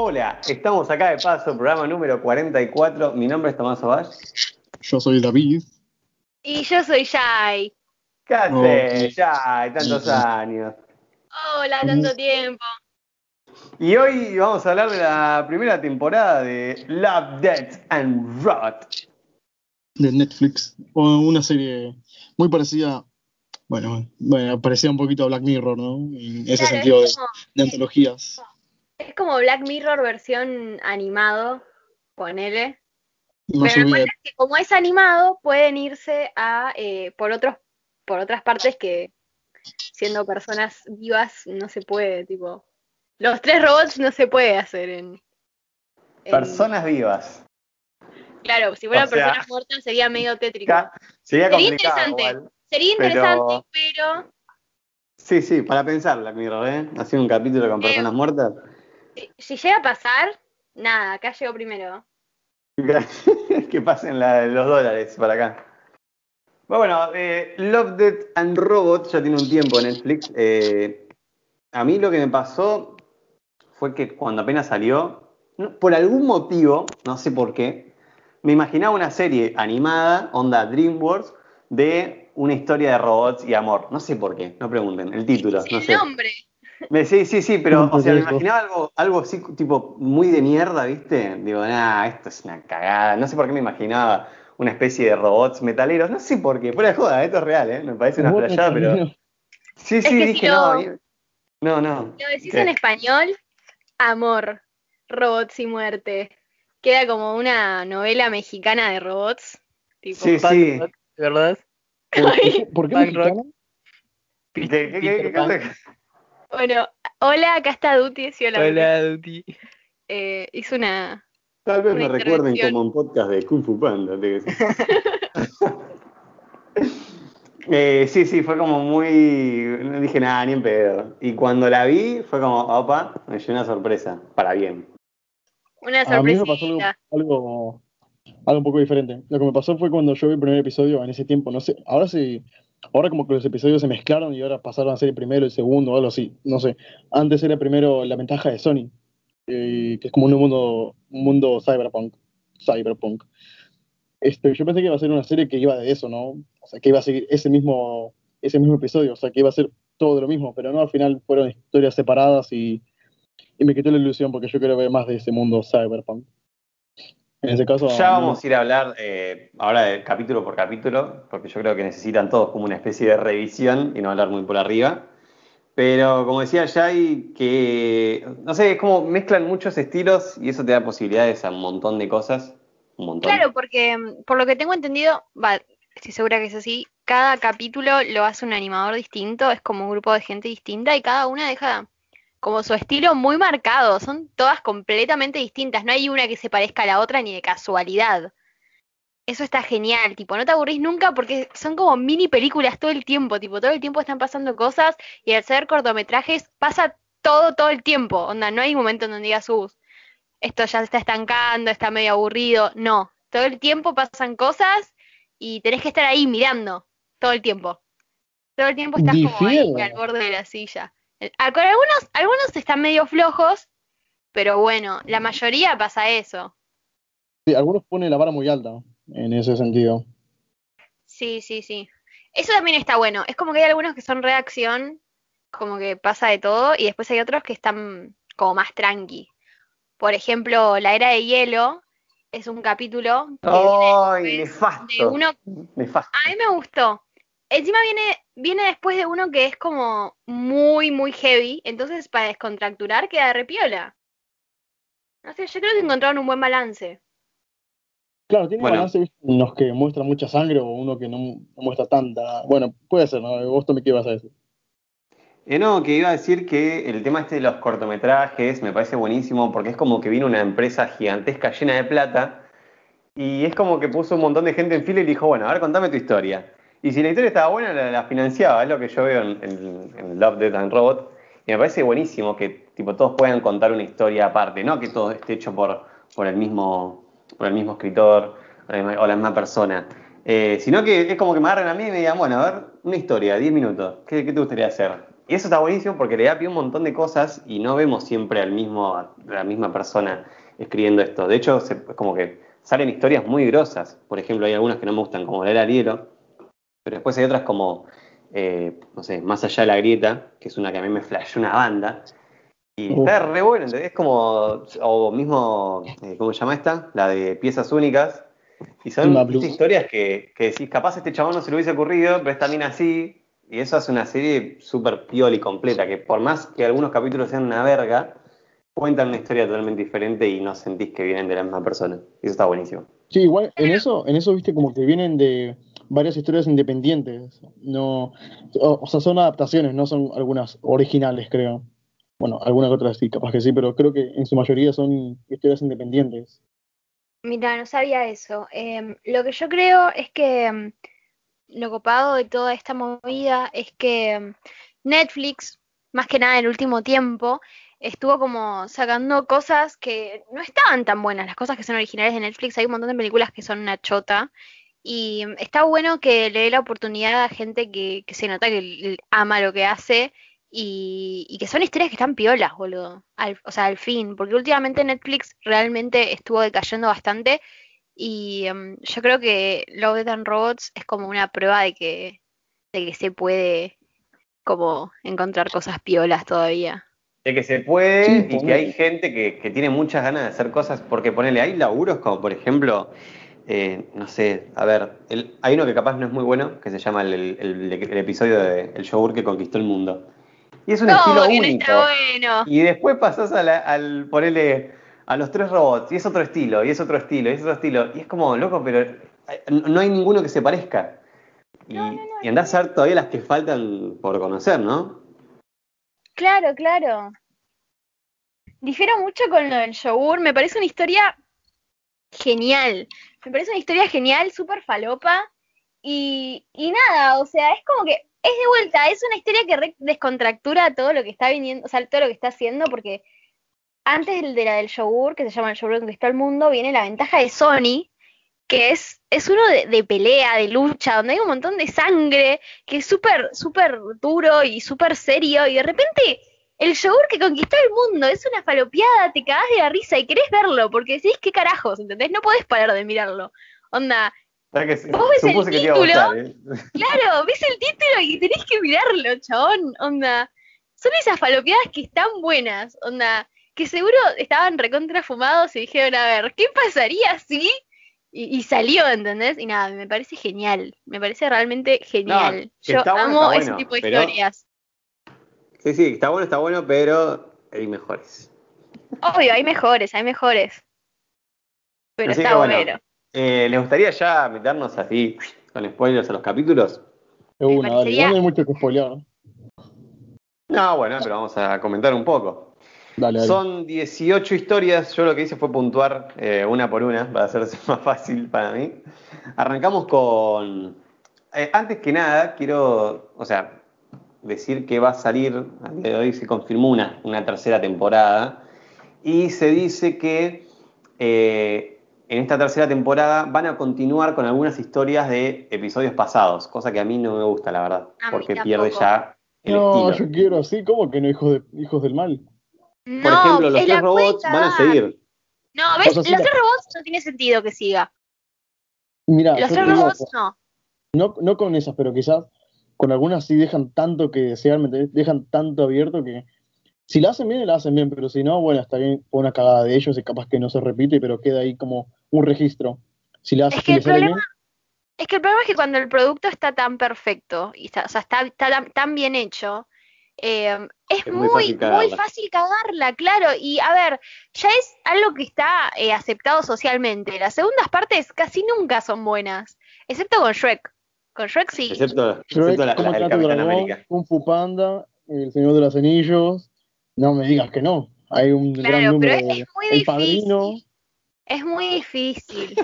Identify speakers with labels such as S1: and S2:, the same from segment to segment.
S1: Hola, estamos acá de paso, programa número 44. Mi nombre es Tomás Ovash.
S2: Yo soy David.
S3: Y yo soy Jai.
S1: ¿Qué haces, Jai? Tantos años.
S3: Hola, tanto tiempo.
S1: Y hoy vamos a hablar de la primera temporada de Love, Death and Rot.
S2: De Netflix. Una serie muy parecida, bueno, bueno, parecía un poquito a Black Mirror, ¿no? En ese
S3: Claro,
S2: sentido de,
S3: es como-
S2: de antologías.
S3: Es como Black Mirror versión animado, ponele.
S2: Más
S3: Pero el es que como es animado, pueden irse a eh, por otros, por otras partes que siendo personas vivas no se puede, tipo. Los tres robots no se puede hacer en. en-
S1: Personas vivas.
S3: Claro, si fueran
S1: sea-
S3: personas muertas sería medio tétrico.
S1: Sería
S3: Sería
S1: complicado
S3: interesante.
S1: igual.
S3: Sería interesante, pero
S1: Sí, sí, para pensar, Black Mirror, ¿eh? Hacer un capítulo con
S3: Eh,
S1: personas muertas.
S3: si- si llega a pasar, nada, acá llegó primero.
S1: que pasen la- los dólares para acá. Bueno, eh, Love, Death and Robots ya tiene un tiempo en Netflix. Eh, a mí lo que me pasó fue que cuando apenas salió, por algún motivo, no sé por qué, me imaginaba una serie animada, onda DreamWorks, de una historia de robots y amor. No sé por qué, no pregunten, el título, no
S3: el
S1: sé.
S3: nombre.
S1: Me- Sí, sí, sí, pero, o sea, me imaginaba algo, algo así, tipo, muy de mierda, ¿viste? Digo, nah, esto es una cagada. No sé por qué me imaginaba una especie de robots metaleros, no sé por qué, fuera de joda, esto es real, ¿eh? Me parece una
S2: Bueno,
S1: flayada, pero. Sí, sí,
S3: que si
S1: dije,
S3: lo-
S1: no, no, no.
S3: Lo decís
S1: ¿Qué?
S3: en español, amor, robots y muerte. Queda como una novela mexicana de robots. Tipo,
S1: Sí, sí.
S4: Punk, ¿verdad?
S2: ¿Por qué, por qué mexicana?
S4: rock.
S1: ¿Qué, qué, qué,
S4: Peter
S1: qué
S4: Pan.
S1: cosa?
S3: Bueno, hola, acá está Duty. sí, hola, Duty.
S4: Hola, Duty.
S3: Eh, hizo una.
S1: Tal vez
S3: Una
S1: me recuerden como un podcast de Kung Fu Panda. Eh, sí, sí, fue como muy. No dije nada, ni en pedo. Y cuando la vi, fue como, opa, me llenó una sorpresa, para bien.
S3: Una
S2: A mí me pasó algo, algo un poco diferente. Lo que me pasó fue cuando yo vi el primer episodio en ese tiempo. No sé, ahora sí, ahora como que los episodios se mezclaron y ahora pasaron a ser el primero, el segundo, o algo así. No sé. Antes era primero la ventaja de Sony, eh, que es como un mundo, un mundo cyberpunk. Cyberpunk. Este, yo pensé que iba a ser una serie que iba de eso, ¿no? O sea, que iba a seguir ese mismo, ese mismo episodio, o sea, que iba a ser todo de lo mismo, pero no, al final fueron historias separadas y, y me quitó la ilusión porque yo quiero ver más de ese mundo cyberpunk. En ese caso,
S1: Ya vamos a ir a hablar eh, ahora de capítulo por capítulo, porque yo creo que necesitan todos como una especie de revisión y no hablar muy por arriba. Pero como decía Jai, que no sé, es como mezclan muchos estilos y eso te da posibilidades a un montón de cosas.
S3: Claro, porque mm, por lo que tengo entendido, va, estoy segura que es así. Cada capítulo lo hace un animador distinto, es como un grupo de gente distinta y cada una deja como su estilo muy marcado. Son todas completamente distintas. No hay una que se parezca a la otra ni de casualidad. Eso está genial, tipo, no te aburrís nunca porque son como mini películas todo el tiempo, tipo, todo el tiempo están pasando cosas y al ser cortometrajes pasa todo, todo el tiempo. Onda, no hay momento en donde digas, "Uh, esto ya se está estancando, está medio aburrido. No, todo el tiempo pasan cosas y tenés que estar ahí mirando, todo el tiempo. Todo el tiempo estás como ahí al borde de la silla. Eh, Con algunos, algunos están medio flojos, pero bueno, la mayoría pasa eso.
S2: sí, algunos ponen la vara muy alta en ese sentido.
S3: Sí, sí, sí. Eso también está bueno. Es como que hay algunos que son reacción, como que pasa de todo, y después hay otros que están como más tranqui. Por ejemplo, La Era de Hielo es un capítulo que
S1: ¡Ay,
S3: viene después de
S1: nefasto!
S3: uno
S1: Nefasto.
S3: A mí me gustó. Encima viene, viene después de uno que es como muy, muy heavy. Entonces, para descontracturar, queda repiola. No sé, yo creo que encontraron un buen balance.
S2: Claro, tiene
S1: Bueno.
S2: balance, ¿viste? unos que muestran mucha sangre o uno que no, muestra tanta. Bueno, puede ser, ¿no? Vos también qué ibas a decir.
S1: Eh, no, que iba a decir que el tema este de los cortometrajes me parece buenísimo porque es como que vino una empresa gigantesca llena de plata y es como que puso un montón de gente en fila y dijo, bueno, a ver, contame tu historia. Y si la historia estaba buena, la, financiaba, es lo que yo veo en, Love, Death and Robot. Y me parece buenísimo que tipo, todos puedan contar una historia aparte, no que todo esté hecho por, por, el, mismo, por el mismo escritor o la misma persona. Eh, sino que es como que me agarren a mí y me digan, bueno, a ver, una historia, 10 minutos, ¿qué, ¿qué, te gustaría hacer? Y eso está buenísimo porque le da pie un montón de cosas y no vemos siempre al mismo, a la misma persona escribiendo esto. De hecho, es como que salen historias muy grosas. Por ejemplo, hay algunas que no me gustan, como era Arielo, pero después hay otras como, eh, no sé, Más allá de la grieta, que es una que a mí me flashó una banda. Y está re bueno, es como, o mismo, eh, ¿cómo se llama esta? La de piezas únicas. Y son historias que, que decís, capaz este chabón no se le hubiese ocurrido, pero es también así. Y eso hace una serie súper piola y completa, que por más que algunos capítulos sean una verga, cuentan una historia totalmente diferente y no sentís que vienen de la misma persona. Eso está buenísimo.
S2: Sí, igual en eso, en eso viste como que vienen de varias historias independientes. No, o, sea, son adaptaciones, no son algunas originales, creo. Bueno, algunas otras sí, capaz que sí, pero creo que en su mayoría son historias independientes.
S3: Mira, no sabía eso. Em, lo que yo creo es que em, lo copado de toda esta movida es que em, Netflix, más que nada en el último tiempo, estuvo como sacando cosas que no estaban tan buenas. Las cosas que son originales de Netflix, hay un montón de películas que son una chota. Y está bueno que le dé la oportunidad a gente que, se nota que ama lo que hace y, que son historias que están piolas, boludo. o sea, al fin, porque últimamente Netflix realmente estuvo decayendo bastante y em, yo creo que Love, and Robots es como una prueba de que, de que se puede como encontrar cosas piolas todavía.
S1: De que se puede y que hay gente que, tiene muchas ganas de hacer cosas, porque ponele, hay laburos como por ejemplo, eh, no sé, a ver, hay uno que capaz no es muy bueno, que se llama el, episodio de El yogur que conquistó el mundo. Y es un estilo único. bueno. Y después pasás al, ponerle a los tres robots, y es otro estilo, y es otro estilo, y es otro estilo. Y es como, loco, pero no hay ninguno que se parezca. Y, y andás a ver todavía las que faltan por conocer, ¿no?
S3: Claro, claro. Difiero mucho con lo del yogur, me parece una historia genial. Me parece una historia genial, súper falopa. Y, y nada, o sea, es como que es de vuelta, es una historia que descontractura todo lo que está viniendo, o sea, todo lo que está haciendo, porque antes de la del yogur, que se llama el yogur que conquistó el mundo, viene la ventaja de Sony, que es, es uno de, pelea, de lucha, donde hay un montón de sangre, que es súper, súper duro y súper serio, y de repente el yogur que conquistó el mundo es una falopeada, te cagás de la risa y querés verlo, porque decís qué carajos, ¿entendés? No podés parar de mirarlo. Onda, Vos ves el título, ¿eh? claro, ves el título y tenés que mirarlo, chabón, onda. Son esas falopeadas que están buenas, onda, que seguro estaban recontrafumados y dijeron, a ver, ¿qué pasaría si? Y, salió, ¿entendés? Y nada, me parece genial, me parece realmente genial. Yo amo ese tipo de historias.
S1: Sí, sí, está bueno, está bueno, pero hay mejores.
S3: Obvio, hay mejores, hay mejores. Pero está bueno.
S1: Eh, ¿Les gustaría ya meternos así con spoilers a los capítulos?
S2: una, no hay mucho que spoiler.
S1: No, bueno, pero vamos a comentar un poco. Dale, Son 18 historias, yo lo que hice fue puntuar eh, una por una para hacerse más fácil para mí. Arrancamos con... Eh, antes que nada, quiero, o sea, decir que va a salir, al día de hoy se confirmó una, una tercera temporada. Y se dice que en esta tercera temporada van a continuar con algunas historias de episodios pasados, cosa que a mí no me gusta, la verdad, porque pierde ya
S2: el no, yo quiero así, como que no hijos, de, hijos del mal.
S1: Por ejemplo, los tres robots van a seguir.
S3: No, ¿ves? los tres robots no tiene sentido que siga.
S2: Mira,
S3: los tres robots no.
S2: no. No con esas, pero quizás con algunas sí dejan tanto que desear, dejan tanto abierto que si la hacen bien, la hacen bien, pero si no, bueno, está bien una cagada de ellos y capaz que no se repite, pero queda ahí como un registro. Si la
S3: es, que el problema, es que el problema es que cuando el producto está tan perfecto, y está, o sea, está, tan, bien hecho, eh, es, muy, muy fácil, cagarla, claro. Y a ver, ya es algo que está eh, aceptado socialmente. Las segundas partes casi nunca son buenas, excepto con Shrek. Con Shrek sí.
S1: Excepto, excepto la,
S2: la, Kung Fu Panda, El Señor de los Anillos. No me digas que no. Hay un gran número pero es, muy difícil. Padrino.
S3: Es muy difícil.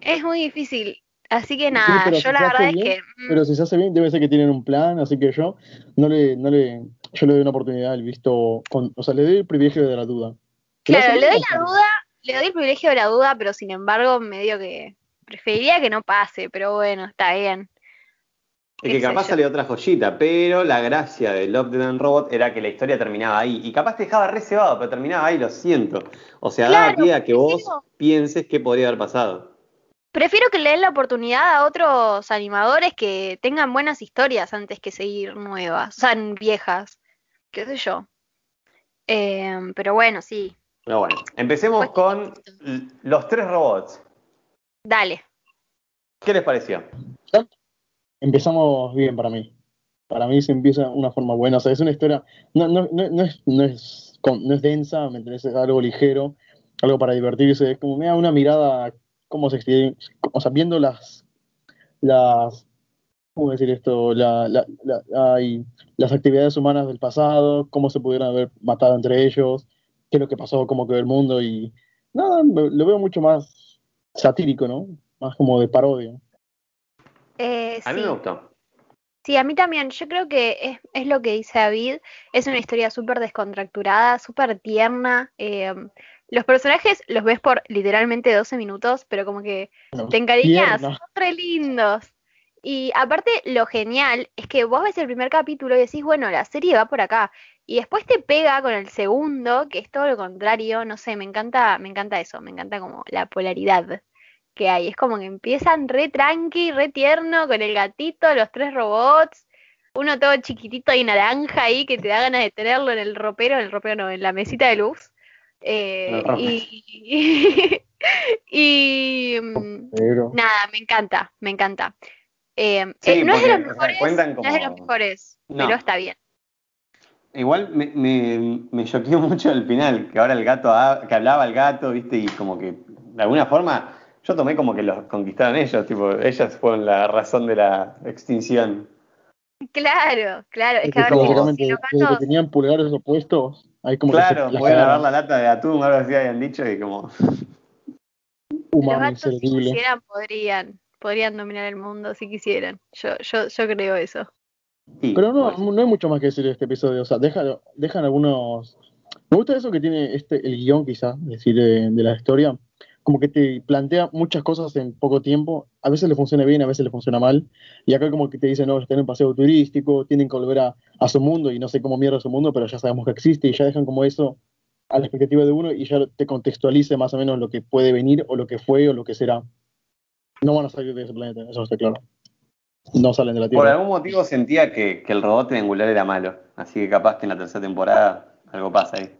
S3: es muy difícil. Así que nada, yo la verdad es que.
S2: Mm. Pero si se hace bien, debe ser que tienen un plan, así que yo no le, no le, yo le doy una oportunidad al visto, con, o sea, le doy el privilegio de la duda.
S3: Claro, le doy la duda le doy el privilegio de la duda, pero sin embargo, medio que preferiría que no pase, pero bueno, está bien.
S1: Es que capaz salió otra joyita, pero la gracia de Love, Death and Robot era que la historia terminaba ahí. Y capaz te dejaba reservado, pero terminaba ahí, lo siento. O sea, daba pie a que vos pienses qué podría haber pasado.
S3: Prefiero que le den la oportunidad a otros animadores que tengan buenas historias antes que seguir nuevas, o sea, viejas, qué sé yo. Em, pero bueno, sí,
S1: Pero bueno, empecemos
S3: Pues-
S1: con los tres robots.
S3: dale.
S1: ¿Qué les pareció?
S2: Empezamos bien para mí. Para mí se empieza de una forma buena. O sea, es una historia. No, no, no, no es, no, es, con- no es densa, ¿me? Es algo ligero, algo para divertirse. Es como me da una mirada. ¿Cómo se extiende? O sea, viendo las. las ¿Cómo decir esto? La, la, la- ay, las actividades humanas del pasado, cómo se pudieron haber matado entre ellos, qué es lo que pasó, cómo quedó el mundo y. Nada, lo veo mucho más satírico, ¿no? Más como de parodia.
S3: Eh,
S1: A mí
S3: sí.
S1: me gustó.
S3: Sí, a mí también. Yo creo que es, es lo que dice David. Es una historia súper descontracturada, súper tierna. eh, los personajes los ves por literalmente 12 minutos, pero como que te encariñas, son re lindos. Y aparte, lo genial es que vos ves el primer capítulo y decís, bueno, la serie va por acá. Y después te pega con el segundo, que es todo lo contrario. No sé, me encanta, me encanta eso, me encanta como la polaridad que hay. Es como que empiezan re tranqui, re tierno, con el gatito, los tres robots, uno todo chiquitito y naranja ahí que te da ganas de tenerlo en el ropero, en el ropero no, en la mesita de luz. Eh, y, y mm, nada, me encanta, me encanta. Eh,
S1: Sí,
S3: eh, no es
S1: porque,
S3: mejores, no es de los mejores,
S1: No.
S3: pero está bien.
S1: Igual me, me, me choqueó mucho el final, que ahora el gato, ha- que hablaba el gato, viste, y como que de alguna forma yo tomé como que los conquistaron ellos, tipo, ellas fueron la razón de la extinción.
S3: Claro, claro, es que
S2: Porque
S3: a ver,
S1: como-
S3: si-
S2: que tenían pulgares opuestos, ahí como
S1: Claro, pueden agarrar la lata de atún, algo así habían dicho, y como,
S3: los gatos si quisieran podrían, podrían dominar el mundo si quisieran. Yo, yo, yo creo eso.
S1: sí,
S2: Pero no, no hay mucho más que decir de este episodio. O sea, dejan, dejan algunos. Me gusta eso que tiene este el guion, quizá, es decir, de, de la historia. Como que te plantea muchas cosas en poco tiempo. A veces le funciona bien, a veces le funciona mal. Y acá, como que te dicen, no, están en paseo turístico, tienen que volver a, a su mundo. Y no sé cómo mierda su mundo, pero ya sabemos que existe. Y ya dejan como eso a la expectativa de uno. Y ya te contextualice más o menos lo que puede venir, o lo que fue, o lo que será. No van a salir de ese planeta, eso está claro. No salen de la
S1: Por
S2: Tierra.
S1: algún motivo sentía que, que el robot triangular era malo, así que capaz que en la tercera temporada algo pasa ahí.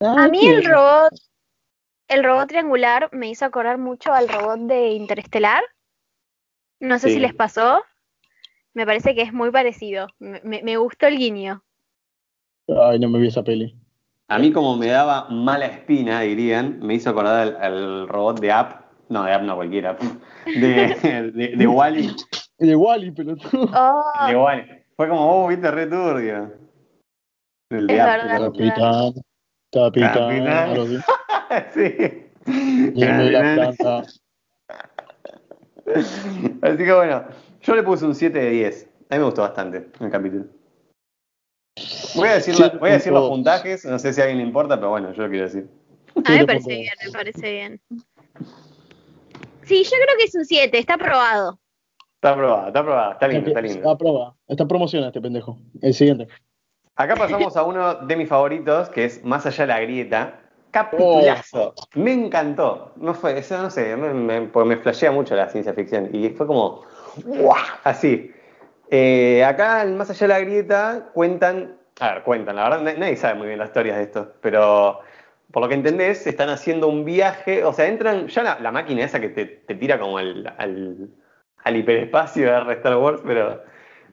S2: Ah,
S3: A mí el robot, el robot triangular me hizo acordar mucho al robot de Interestelar. No sé
S1: Sí.
S3: si les pasó. Me parece que es muy parecido. Me, gustó el guiño.
S2: Ay, no me vi esa peli.
S1: A mí como me daba mala espina, dirían, me hizo acordar al, al robot de App, no, de App no cualquiera, de, de, de Wally,
S2: El de Wally, pelotudo.
S3: Oh,
S1: de Wally. Fue como, oh, viste, re turbio. El de
S3: Es
S1: App,
S3: verdad.
S1: el
S2: Capitán, capitán,
S1: Capitán.
S2: Así.
S1: otro. sí.
S2: Dime la planta.
S1: Así que bueno, yo le puse un 7 de 10. A mí me gustó bastante el capítulo. Voy a decir, la- voy a decir los
S2: 7.2.
S1: puntajes, no sé si a alguien le importa, pero bueno, yo lo quiero decir.
S3: a mí me
S2: 7.2.
S3: parece bien, me parece bien. Sí, yo creo que es un 7, está aprobado.
S1: Está aprobado, está aprobado, está lindo, está lindo.
S2: Está prueba. Está en promoción este pendejo. El siguiente.
S1: Acá pasamos a uno de mis favoritos, que es Más allá de la grieta. Capitulazo. Me encantó. No fue, eso no sé, me, me- porque me flashea mucho la ciencia ficción. Y fue como. Así. Eh, acá, Más allá de la grieta, cuentan, a ver, cuentan, la verdad, na- nadie sabe muy bien las historias de esto, pero por lo que entendés, están haciendo un viaje, o sea, entran, ya la, la máquina esa que te, te tira como al, al, al hiperespacio de Star Wars, pero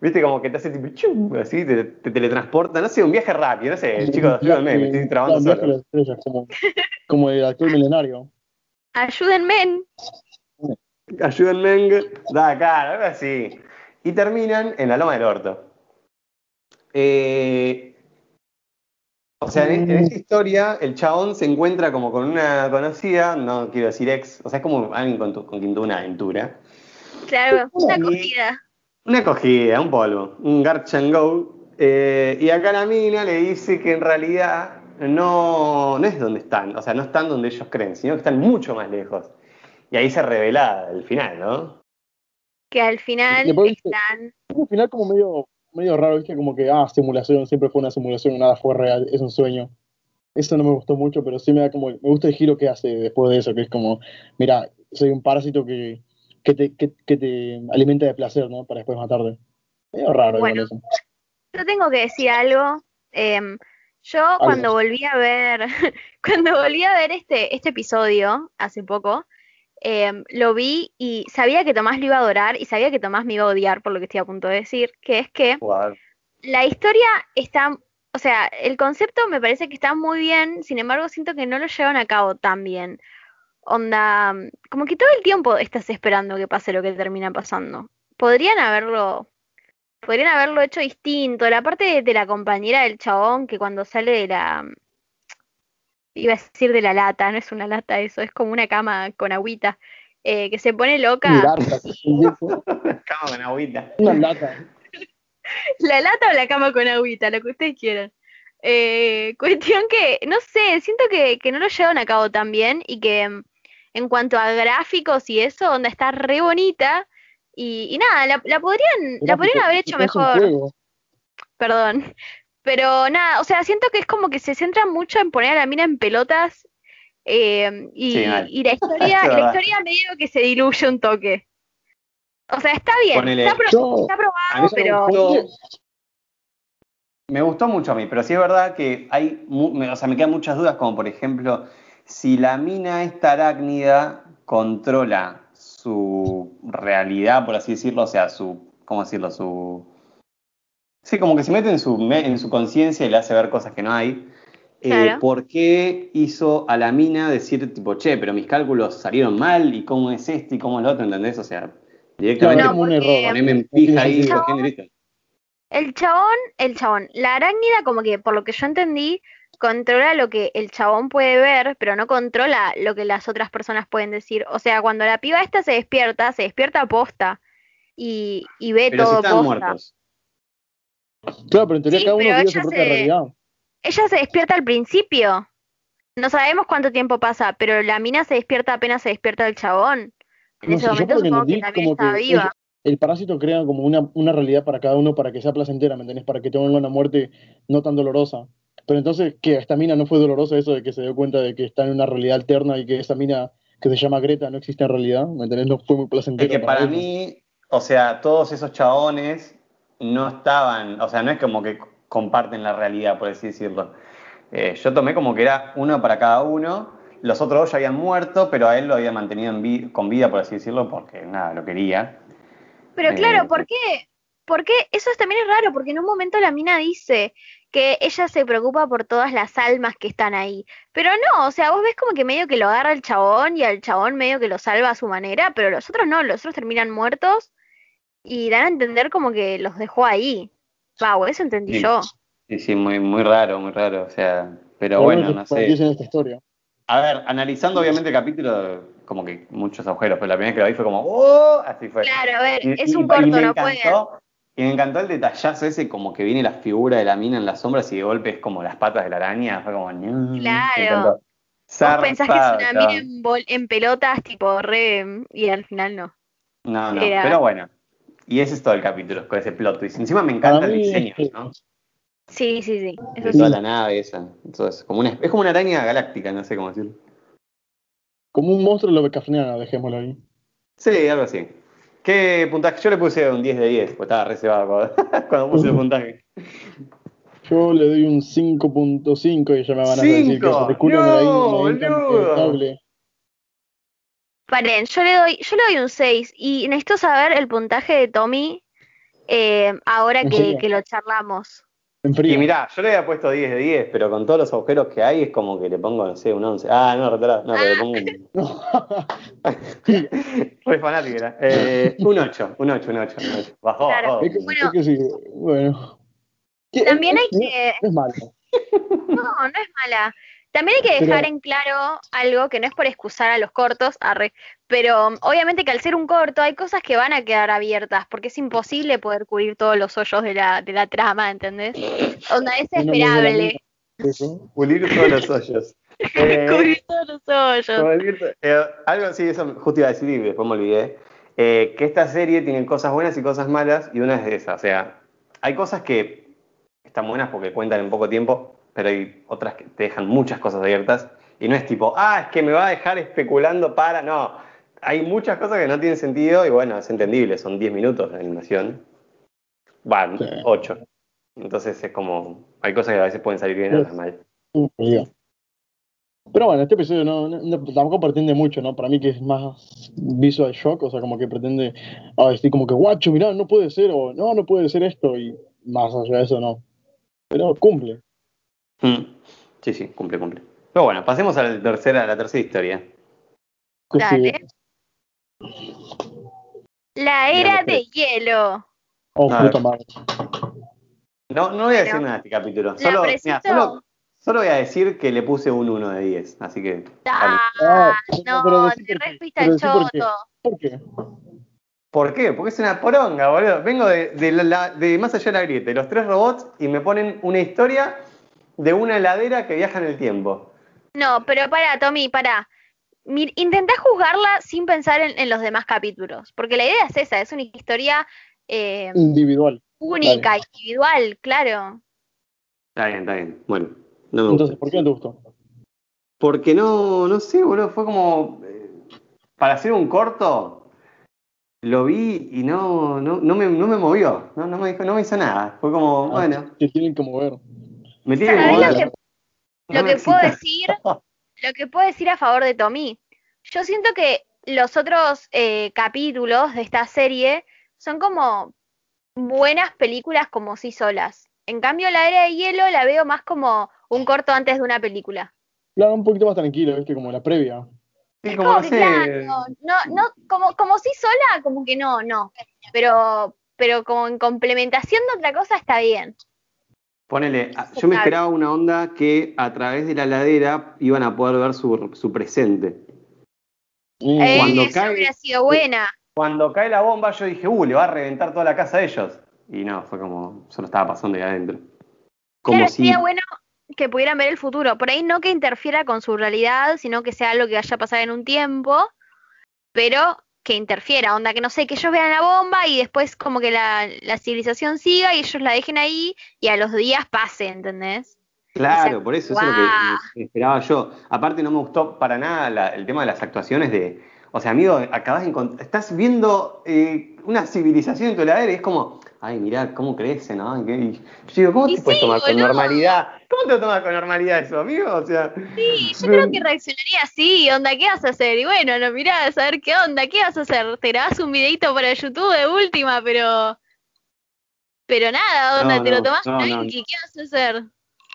S1: viste como que te hace tipo, chum, así, te, te teletransporta, no sé, un viaje rápido, no sé, chicos, ayúdenme, me estoy trabando
S2: Claro,
S1: solo.
S2: estrellas, como, como el actor milenario.
S3: Ayúdenme.
S1: Ayúdenme, da acá, algo así. Y terminan en la loma del orto. Eh, o sea, en, en esta historia, el chabón se encuentra como con una conocida, no quiero decir ex, o sea, es como alguien con, tu- con quien tuvo una aventura.
S3: Claro, una acogida.
S1: Una cogida, un polvo, un Garch and Go. Eh, y acá la mina le dice que en realidad no, no es donde están, o sea, no están donde ellos creen, sino que están mucho más lejos. Y ahí se revela el final, ¿no?
S3: Que al final
S2: Después, viste,
S3: están.
S2: Un final como medio, medio raro, ¿viste? Como que, ah, simulación, siempre fue una simulación, nada fue real, es un sueño. Eso no me gustó mucho, pero sí me da como, me gusta el giro que hace después de eso, que es como, mira, soy un parásito que, que, te, que, que te alimenta de placer, ¿no? Para después matarte. Medio raro
S3: Bueno.
S2: eso.
S3: Yo tengo que decir algo. em, yo cuando volví a ver, cuando volví a ver este, este episodio hace poco, em, lo vi y sabía que Tomás lo iba a adorar y sabía que Tomás me iba a odiar por lo que estoy a punto de decir, que es que la historia está, o sea, el concepto me parece que está muy bien, sin embargo siento que no lo llevan a cabo tan bien. Onda, como que todo el tiempo estás esperando que pase lo que termina pasando. Podrían haberlo, podrían haberlo hecho distinto. La parte de, de la compañera del chabón que cuando sale de la, iba a decir de la lata, no es una lata eso, es como una cama con agüita, eh, que se pone loca.
S1: Cama con agüita.
S2: Una lata.
S3: La lata o la cama con agüita, lo que ustedes quieran. Eh, cuestión que, no sé, siento que, que no lo llevan a cabo tan bien y que en cuanto a gráficos y eso, onda está re bonita. Y, y nada, la, la podrían, la podrían haber hecho mejor, perdón. Pero nada, o sea, siento que es como que se centran mucho en poner a la mina en pelotas eh, y,
S1: Sí, mal.
S3: y la historia, la historia medio que se diluye un toque. O sea, está bien,
S1: Ponele-
S3: está, pro-
S2: Yo-
S3: está
S1: A mí
S3: probado,
S1: me
S3: pero
S1: gustó- Me gustó mucho a mí, pero sí es verdad que hay, o sea, me quedan muchas dudas, como por ejemplo, si la mina esta arácnida controla su realidad, por así decirlo, o sea, su, ¿cómo decirlo? Su... Sí, como que se mete en su, en su conciencia y le hace ver cosas que no hay. Eh. ¿Por qué hizo a la mina decir, tipo, che, pero mis cálculos salieron mal y cómo es esto y cómo es lo otro, ¿entendés? O sea, directamente
S3: No,
S2: como un error.
S1: poneme en pija ahí, listo.
S3: El chabón, el chabón, la arácnida como que por lo que yo entendí, controla lo que el chabón puede ver, pero no controla lo que las otras personas pueden decir. O sea, cuando la piba esta se despierta, se despierta posta y, y ve
S1: Pero si
S3: todo
S1: estaban
S3: posta.
S1: muertos.
S2: Claro, pero en teoría
S3: Sí,
S2: cada uno vive su
S3: ella
S2: propia
S3: se-
S2: realidad.
S3: Ella se despierta al principio. No sabemos cuánto tiempo pasa, pero la mina se despierta apenas se despierta el chabón. En
S2: No
S3: ese
S2: sé,
S3: momento supongo que también
S2: como
S3: está
S2: que
S3: viva.
S2: ella- el parásito crea como una, una realidad para cada uno para que sea placentera, ¿me entendés? Para que tenga una muerte no tan dolorosa. Pero entonces, ¿qué? ¿Esta mina no fue dolorosa eso de que se dio cuenta de que está en una realidad alterna y que esa mina que se llama Greta no existe en realidad? ¿Me entendés? No fue muy
S1: Es
S2: placentero.
S1: que para mí, o sea, todos esos chabones no estaban, o sea, no es como que comparten la realidad, por así decirlo. Eh, yo tomé como que era uno para cada uno. Los otros dos ya habían muerto, pero a él lo había mantenido en vi- con vida, por así decirlo, porque nada, lo quería.
S3: Pero
S1: Eh,
S3: claro, ¿por qué? ¿Por qué? Eso es- también es raro, porque en un momento la mina dice que ella se preocupa por todas las almas que están ahí. Pero no, o sea, vos ves como que medio que lo agarra el chabón y al chabón medio que lo salva a su manera, pero los otros no, los otros terminan muertos y dan a entender como que los dejó ahí. Wow, eso entendí
S1: Sí.
S3: yo.
S1: Sí, sí, muy, muy raro, muy raro. O sea, pero
S2: Por
S1: bueno, no sé.
S2: en esta historia.
S1: A ver, analizando obviamente el capítulo, como que muchos agujeros, pero la primera vez que lo vi fue como, ¡oh! Así fue.
S3: Claro, a ver,
S1: Y-
S3: es
S1: y-
S3: un
S1: y
S3: corto,
S1: me
S3: no
S1: encantó, Y me encantó el detallazo ese, como que viene la figura de la mina en las sombras y de golpe es como las patas de la araña. Fue como,
S3: Claro. Vos pensás que es una mina en, bol- en pelotas, tipo re, y al final no.
S1: No, no,
S3: era-
S1: pero bueno. Y ese es todo el capítulo, con ese plot twist. Encima me encanta el diseño,
S2: sí.
S1: ¿no?
S3: Sí, sí, sí. Eso
S1: De
S3: sí.
S1: toda la nave esa. Entonces, como una, es como una araña galáctica, no sé cómo decirlo.
S2: Como un monstruo Lovecraftiano, dejémoslo ahí.
S1: Sí, algo así. ¿Qué puntaje? Yo le puse un 10 de 10, pues estaba reservado cuando, cuando puse el puntaje.
S2: Yo le doy un 5.5 y ya me van a decir que
S1: ¡Cinco!
S2: ese culo
S1: ¡No,
S2: me di
S1: boludo!
S3: Paren, yo le doy, yo le doy un 6 y necesito saber el puntaje de Tommy eh, ahora
S2: ¿En
S3: que, que lo charlamos.
S2: En
S1: Y
S2: frío.
S1: mirá, yo le había puesto 10 de 10, pero con todos los agujeros que hay es como que le pongo, no sé, un 11. Ah, no, retarado. No, pero le pongo un... Fue fanático, era. Eh, un 8, un 8, un 8, un 8. Bajó,
S3: Claro.
S1: bajó.
S2: es, que,
S3: Bueno.
S2: es que sí, bueno.
S3: También hay que,
S2: No es malo.
S3: no, no es mala. También hay que
S2: Pero-
S3: dejar en claro algo que no es por excusar a los cortos, arre, pero um, obviamente que al ser un corto hay cosas que van a quedar abiertas, porque es imposible poder cubrir todos los hoyos de la, de la trama, ¿entendés? Onda, es esperable.
S1: Pulir todos los hoyos. Eh,
S3: Cubrir todos los hoyos.
S1: Eh, algo así, eso justo iba a decir y después me olvidé. Eh, que esta serie tiene cosas buenas y cosas malas, y una es de esas. O sea, hay cosas que están buenas porque cuentan en poco tiempo, pero hay otras que te dejan muchas cosas abiertas. Y no es tipo, ah, es que me va a dejar especulando para. No. Hay muchas cosas que no tienen sentido y bueno, es entendible, son 10 minutos de animación. Van,
S2: Sí.
S1: 8. Entonces es como, hay cosas que a veces pueden salir bien y otras mal.
S2: Pero bueno, este episodio no, no- no- tampoco pretende mucho, ¿no? Para mí que es más visual shock, o sea, como que pretende ah, decir como que, guacho, mirá, no puede ser, o no, no puede ser esto, y más allá de eso no. Pero cumple.
S1: Mm. Sí, sí, cumple, cumple. Pero bueno, pasemos a la tercera, a la tercera historia.
S3: Dale. La era de hielo.
S2: Oh, puta madre.
S1: No, no voy a decir nada de este capítulo. Solo, mira, solo, solo voy a decir que le puse un 1 de 10. Así que.
S3: Ah,
S2: Ah,
S3: no,
S2: pero decí
S3: te
S2: por qué,
S3: re fuiste
S2: pero
S3: al
S2: decí por qué.
S3: choto.
S2: ¿Por qué?
S1: ¿Por qué? Porque es una poronga, boludo. Vengo de, de, la- la- de más allá de la grieta, de los tres robots, y me ponen una historia de una heladera que viaja en el tiempo.
S3: No, pero para, Tommy, para. Mir- Intentá juzgarla sin pensar en, en los demás capítulos, porque la idea es esa, es una historia eh,
S2: Individual.
S3: única, individual, claro.
S1: Está bien, está bien. Bueno, no me
S2: Entonces,
S1: gusta.
S2: ¿por qué no te gustó?
S1: Porque no, no sé, boludo, fue como. eh, para hacer un corto, lo vi y no, no, no, me, no me movió. No, no, me dijo, no me hizo nada. Fue como, bueno,
S2: Que tienen que mover.
S1: Me tiene que
S3: ¿Sabés
S1: mover.
S3: lo que,
S1: No
S3: lo
S1: me
S3: que puedo
S1: excita.
S3: decir? Lo que puedo decir a favor de Tommy. Yo siento que los otros eh, capítulos de esta serie son como buenas películas como sí solas. En cambio, la era de hielo la veo más como un corto antes de una película.
S2: Claro, un poquito más tranquilo, ¿viste? Como la previa.
S1: Sí,
S3: Es
S1: como
S3: como que, claro, no, no, como, como sí sola, como que no, no. Pero, pero como en complementación de otra cosa está bien.
S1: Ponele, yo me esperaba una onda que a través de la ladera iban a poder ver su, su presente.
S2: Mm.
S3: Eh,
S1: Cuando
S3: eso
S1: cae-
S3: hubiera sido buena.
S1: Cuando cae la bomba, yo dije, uh, le va a reventar toda la casa a ellos. Y no, fue como, solo estaba pasando ahí adentro. Como
S3: Claro,
S1: si.
S3: sería bueno que pudieran ver el futuro. Por ahí no que interfiera con su realidad, sino que sea algo que vaya a pasar en un tiempo, pero que interfiera. Onda, que no sé, que ellos vean la bomba y después como que la, la civilización siga y ellos la dejen ahí y a los días pase, ¿entendés?
S1: Claro,
S3: sea,
S1: por eso, eso es lo que esperaba yo. Aparte, no me gustó para nada la- el tema de las actuaciones de. O sea, amigo, acabas de encont- Estás viendo eh, una civilización en tu heladera y es como. Ay, mirá, cómo crece, ¿no? Y yo digo, ¿cómo
S3: Y
S1: te puedes tomar con normalidad? ¿Cómo te lo tomas con normalidad eso, amigo? O sea.
S3: Sí, yo creo que reaccionaría así, onda, ¿qué vas a hacer? Y bueno, no mirás, a ver qué onda, ¿qué vas a hacer? Te grabás un videito para YouTube de última, pero... Pero nada, onda,
S1: No,
S3: te lo tomás
S1: no,
S3: tranqui, ¿qué vas a hacer?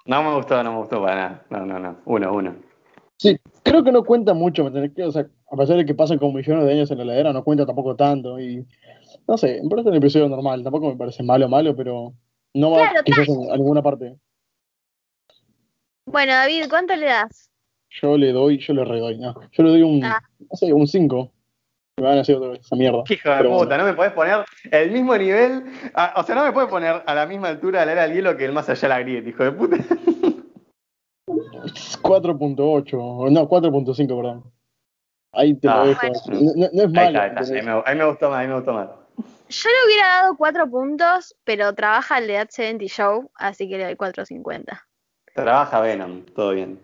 S1: No me gustó, no me gustó para nada. No, no, no. Uno, uno.
S2: Sí, creo que no cuenta mucho, O sea, a pesar de que pasan como millones de años en la heladera, no cuenta tampoco tanto. Y no sé, me parece un episodio normal. Tampoco me parece malo, malo, pero no va
S3: Claro,
S2: quizás en, a ninguna parte.
S3: Bueno, David, ¿cuánto le das?
S2: Yo le doy, yo le redoy. No, yo le doy un,
S3: Ah.
S2: no sé, un 5. Me van a hacer otra vez esa mierda.
S1: Hijo de puta,
S2: bueno.
S1: no me podés poner el mismo nivel. a- o sea, no me podés poner a la misma altura de la era del hielo que el más allá de la grieta, hijo de puta.
S2: 4.8, o no, 4.5, perdón. Ahí te
S1: Ah,
S2: lo dejo.
S3: bueno.
S2: No, no- es
S1: Ahí
S2: malo.
S1: está, ahí está. Ahí me, ahí me gustó más, ahí me gustó más.
S3: Yo le hubiera dado cuatro puntos, pero trabaja el de That 70 Show, así que le doy 4.50.
S1: Trabaja Venom, todo bien.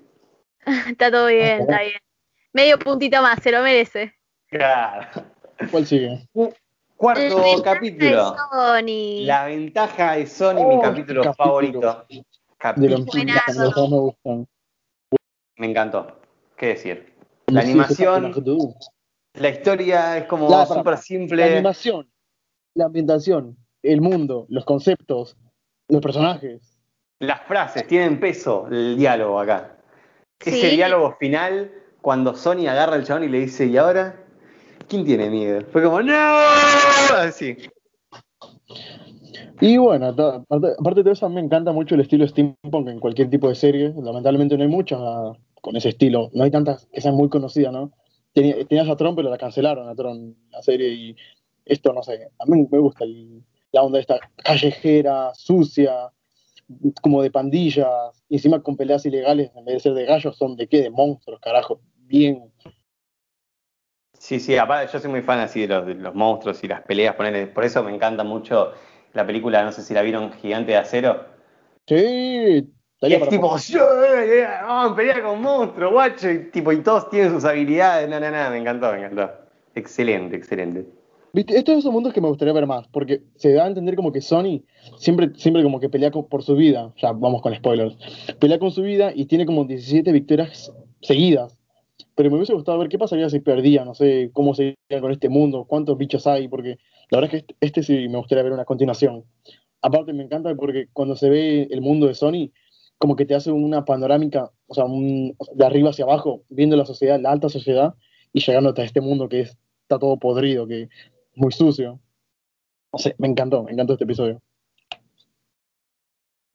S3: Está todo bien, está bien. Medio puntito más, se lo merece.
S1: Claro.
S2: ¿Cuál sigue?
S1: Cuarto
S3: La
S1: capítulo. La ventaja de Sony, mi
S2: Oh,
S1: capítulo,
S2: capítulo.
S1: favorito. Capítulo.
S2: De los me gustan.
S1: Me encantó. ¿Qué decir? La animación, la historia es como súper simple.
S2: La animación, la ambientación, el mundo, los conceptos, los personajes.
S1: Las frases tienen peso, el diálogo acá. Ese diálogo final, cuando Sony agarra al chabón y le dice, ¿y ahora? ¿Quién tiene miedo? Fue como, ¡No! Así.
S2: Y bueno, aparte, aparte de eso, a mí me encanta mucho el estilo steampunk en cualquier tipo de serie. Lamentablemente no hay muchas con ese estilo. No hay tantas que sean muy conocidas, ¿no? Tenía- Tenías a Tron, pero la cancelaron a Tron, la serie. Y esto, no sé, a mí me gusta el- la onda esta callejera, sucia, como de pandillas, y encima con peleas ilegales, en vez de ser de gallos, son de qué, de monstruos, carajo. Bien.
S1: Sí, sí, aparte yo soy muy fan así de los, de los monstruos y las peleas, por eso me encanta mucho la película, no sé si la vieron, Gigante de Acero.
S2: Sí,
S1: Y es tipo, "Yeah, yeah, vamos a pelear con monstruos, guacho, y, tipo, y todos tienen sus habilidades, no, no, no, me encantó, me encantó. Excelente, excelente.
S2: ¿Viste? Estos son mundos que me gustaría ver más, porque se da a entender como que Sony siempre, siempre como que pelea por su vida, ya vamos con spoilers, pelea con su vida y tiene como 17 victorias seguidas. Pero me hubiese gustado ver qué pasaría si perdía, no sé cómo seguirían con este mundo, cuántos bichos hay, porque la verdad es que este, este sí me gustaría ver una continuación. Aparte me encanta porque cuando se ve el mundo de Sony, como que te hace una panorámica, o sea, de arriba hacia abajo, viendo la sociedad, la alta sociedad, y llegando hasta este mundo que es- está todo podrido, que muy sucio. No sé, me encantó, me encantó este episodio.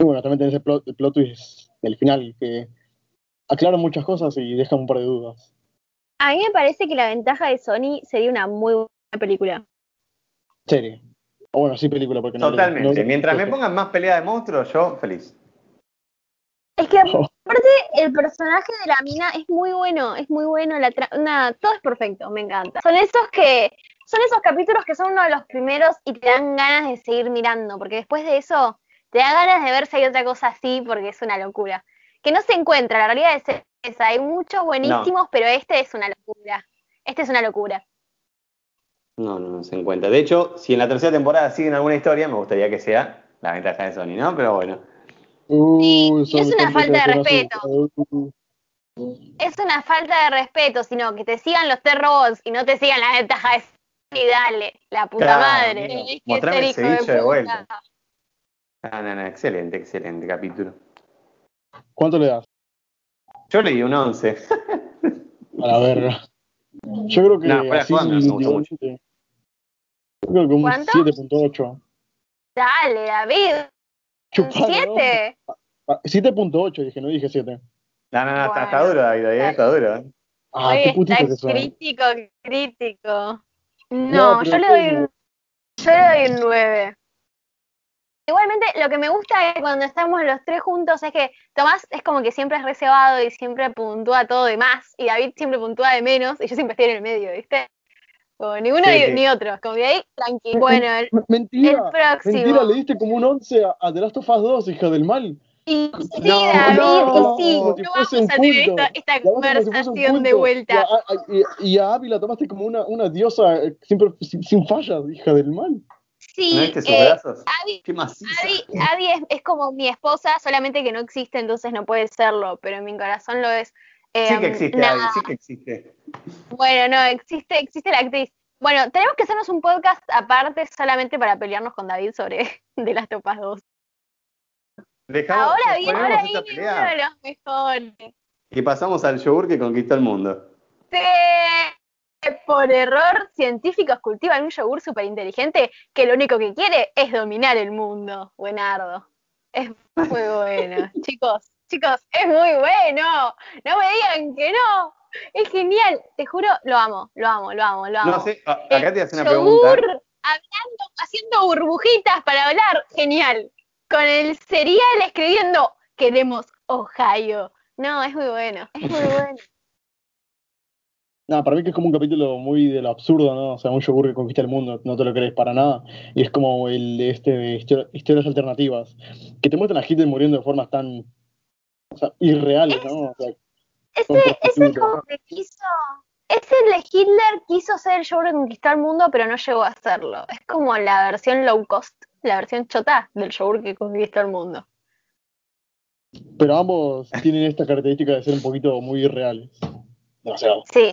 S2: Y bueno, también tenés el plot, el plot twist del final, que aclara muchas cosas y deja un par de dudas.
S3: A mí me parece que la ventaja de Sony sería una muy buena película.
S2: Serie. O bueno, sí película, porque no...
S1: Totalmente.
S2: no-
S1: Mientras me pongan más pelea de monstruos, yo feliz.
S3: Es que
S2: Oh.
S3: aparte el personaje de la mina es muy bueno, es muy bueno, la tra- nada, todo es perfecto, me encanta. Son esos que son esos capítulos que son uno de los primeros y te dan ganas de seguir mirando, porque después de eso te da ganas de ver si hay otra cosa así, porque es una locura. Que no se encuentra, la realidad es esa, hay muchos buenísimos, pero este es una locura. Este es una locura.
S1: No, no, no se encuentra. De hecho, si en la tercera temporada siguen alguna historia, me gustaría que sea la ventaja de Sony, ¿no? Pero bueno.
S2: Uh,
S3: Sí, y es una falta de respeto.
S2: Uh,
S3: Es una falta de respeto, sino que te sigan los T-Robots y no te sigan las ventajas de Sony, dale, la puta
S1: Claro,
S3: madre. Tenés que
S1: Mostrame
S3: ser
S1: el
S3: hijo
S1: ceviche de
S3: puta.
S1: vuelta. No, no, no, excelente, excelente capítulo.
S2: ¿Cuánto le das?
S1: Yo le di un 11.
S2: A la verga. Yo creo que
S1: No, fuera de
S2: así,
S1: joda, me gustó mucho.
S2: siete. Yo creo que un
S3: ¿Cuánto?
S2: 7.8.
S3: Dale, David, un
S2: Chupalo, ¿no?
S3: 7.
S2: Ah, 7.8 dije, no dije 7.
S1: No, no, no, está, está
S3: Bueno,
S1: duro, David, David, está duro. ¿eh?
S2: Ah,
S3: Oye,
S2: qué putito
S3: está
S2: que son.
S3: crítico, crítico.
S2: No,
S3: yo le doy un, yo le doy un 9. Igualmente, lo que me gusta es cuando estamos los tres juntos es que Tomás es como que siempre es reservado y siempre puntúa todo de más, y David siempre puntúa de menos, y yo siempre estoy en el medio, ¿viste? Como ninguno
S1: Sí,
S3: ni,
S1: sí.
S3: ni otro, como que ahí, tranquilo. Bueno, el,
S2: Mentira.
S3: el próximo.
S2: Mentira, le diste como un 11 a, a The Last of Us 2, hija del mal.
S3: Y sí,
S1: No,
S3: David,
S2: no,
S3: y sí, no vamos a tener esta,
S2: si
S3: conversación de vuelta.
S2: Y a, a- y- y a Abby la tomaste como una, una diosa eh, siempre sin, sin fallas, hija del mal.
S3: Sí,
S1: ¿No viste sus
S3: eh? Abby,
S1: Qué.
S3: Abby, Abby es, es como mi esposa, solamente que no existe, entonces no puede serlo, pero en mi corazón lo es.
S1: Sí
S3: Em,
S1: que existe,
S3: nada,
S1: Abby, sí que existe.
S3: Bueno, no, existe, existe la actriz. Bueno, tenemos que hacernos un podcast aparte solamente para pelearnos con David sobre De las Topas 2.
S1: Dejamos,
S3: Ahora viene, uno de los mejores.
S1: y pasamos al yogur que conquistó el mundo.
S3: Sí, por error, científicos cultivan un yogur súper inteligente que lo único que quiere es dominar el mundo. Buenardo. Es muy bueno. chicos, chicos, es muy bueno. No me digan que no. Es genial. Te juro, lo amo, lo amo, lo amo, lo amo.
S1: No sé, acá te hace una
S3: yogur,
S1: pregunta.
S3: hablando, haciendo burbujitas para hablar. Genial. Con el cereal escribiendo, queremos Ohio. No, es muy bueno, es muy bueno.
S2: Nada, para mí que es como un capítulo muy de lo absurdo, ¿no? O sea, un yogur que conquista el mundo, no te lo crees para nada. Y es como el de este de histo- historias alternativas, que te muestran a Hitler muriendo de formas tan o sea, irreales, ¿no? O sea,
S3: Ese, ese como que quiso. Ese de Hitler quiso ser el show de conquistar el mundo, pero no llegó a hacerlo. Es como la versión low cost, la versión chota del show que conquistó el mundo.
S2: pero ambos tienen esta característica de ser un poquito muy irreales. Demasiado.
S3: Sí,